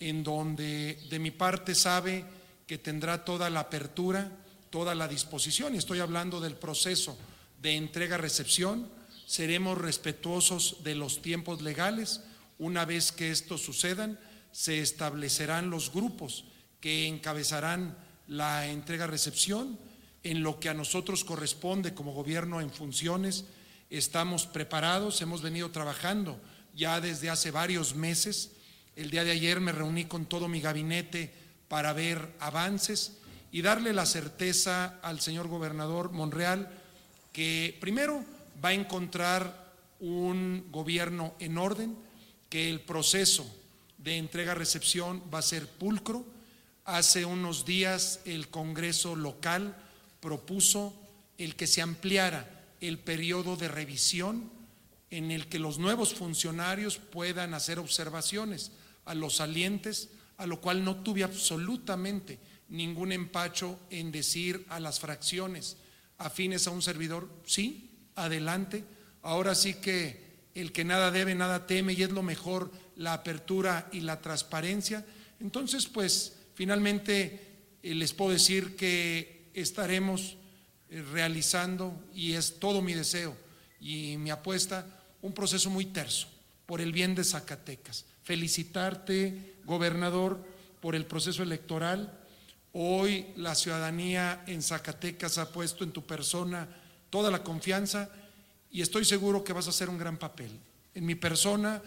en donde de mi parte sabe que tendrá toda la apertura, toda la disposición, y estoy hablando del proceso de entrega-recepción, seremos respetuosos de los tiempos legales, una vez que esto sucedan, se establecerán los grupos que encabezarán la entrega-recepción. En lo que a nosotros corresponde como gobierno en funciones, estamos preparados, hemos venido trabajando ya desde hace varios meses. El día de ayer me reuní con todo mi gabinete para ver avances y darle la certeza al señor gobernador Monreal que primero va a encontrar un gobierno en orden, que el proceso de entrega-recepción va a ser pulcro. Hace unos días el Congreso local propuso el que se ampliara el periodo de revisión en el que los nuevos funcionarios puedan hacer observaciones a los salientes, a lo cual no tuve absolutamente ningún empacho en decir a las fracciones afines a un servidor, sí, adelante, ahora sí que el que nada debe, nada teme y es lo mejor la apertura y la transparencia. Entonces, pues finalmente eh, les puedo decir que estaremos eh, realizando, y es todo mi deseo y mi apuesta, un proceso muy terso por el bien de Zacatecas. Felicitarte, gobernador, por el proceso electoral. Hoy la ciudadanía en Zacatecas ha puesto en tu persona toda la confianza y estoy seguro que vas a hacer un gran papel. En mi persona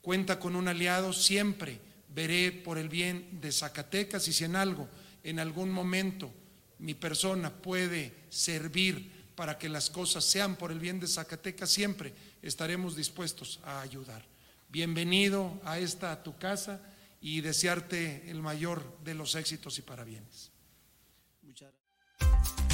cuenta con un aliado, siempre veré por el bien de Zacatecas y si en algo, en algún momento, mi persona puede servir para que las cosas sean por el bien de Zacatecas, siempre estaremos dispuestos a ayudar bienvenido a esta tu casa y desearte el mayor de los éxitos y parabienes. Muchas gracias.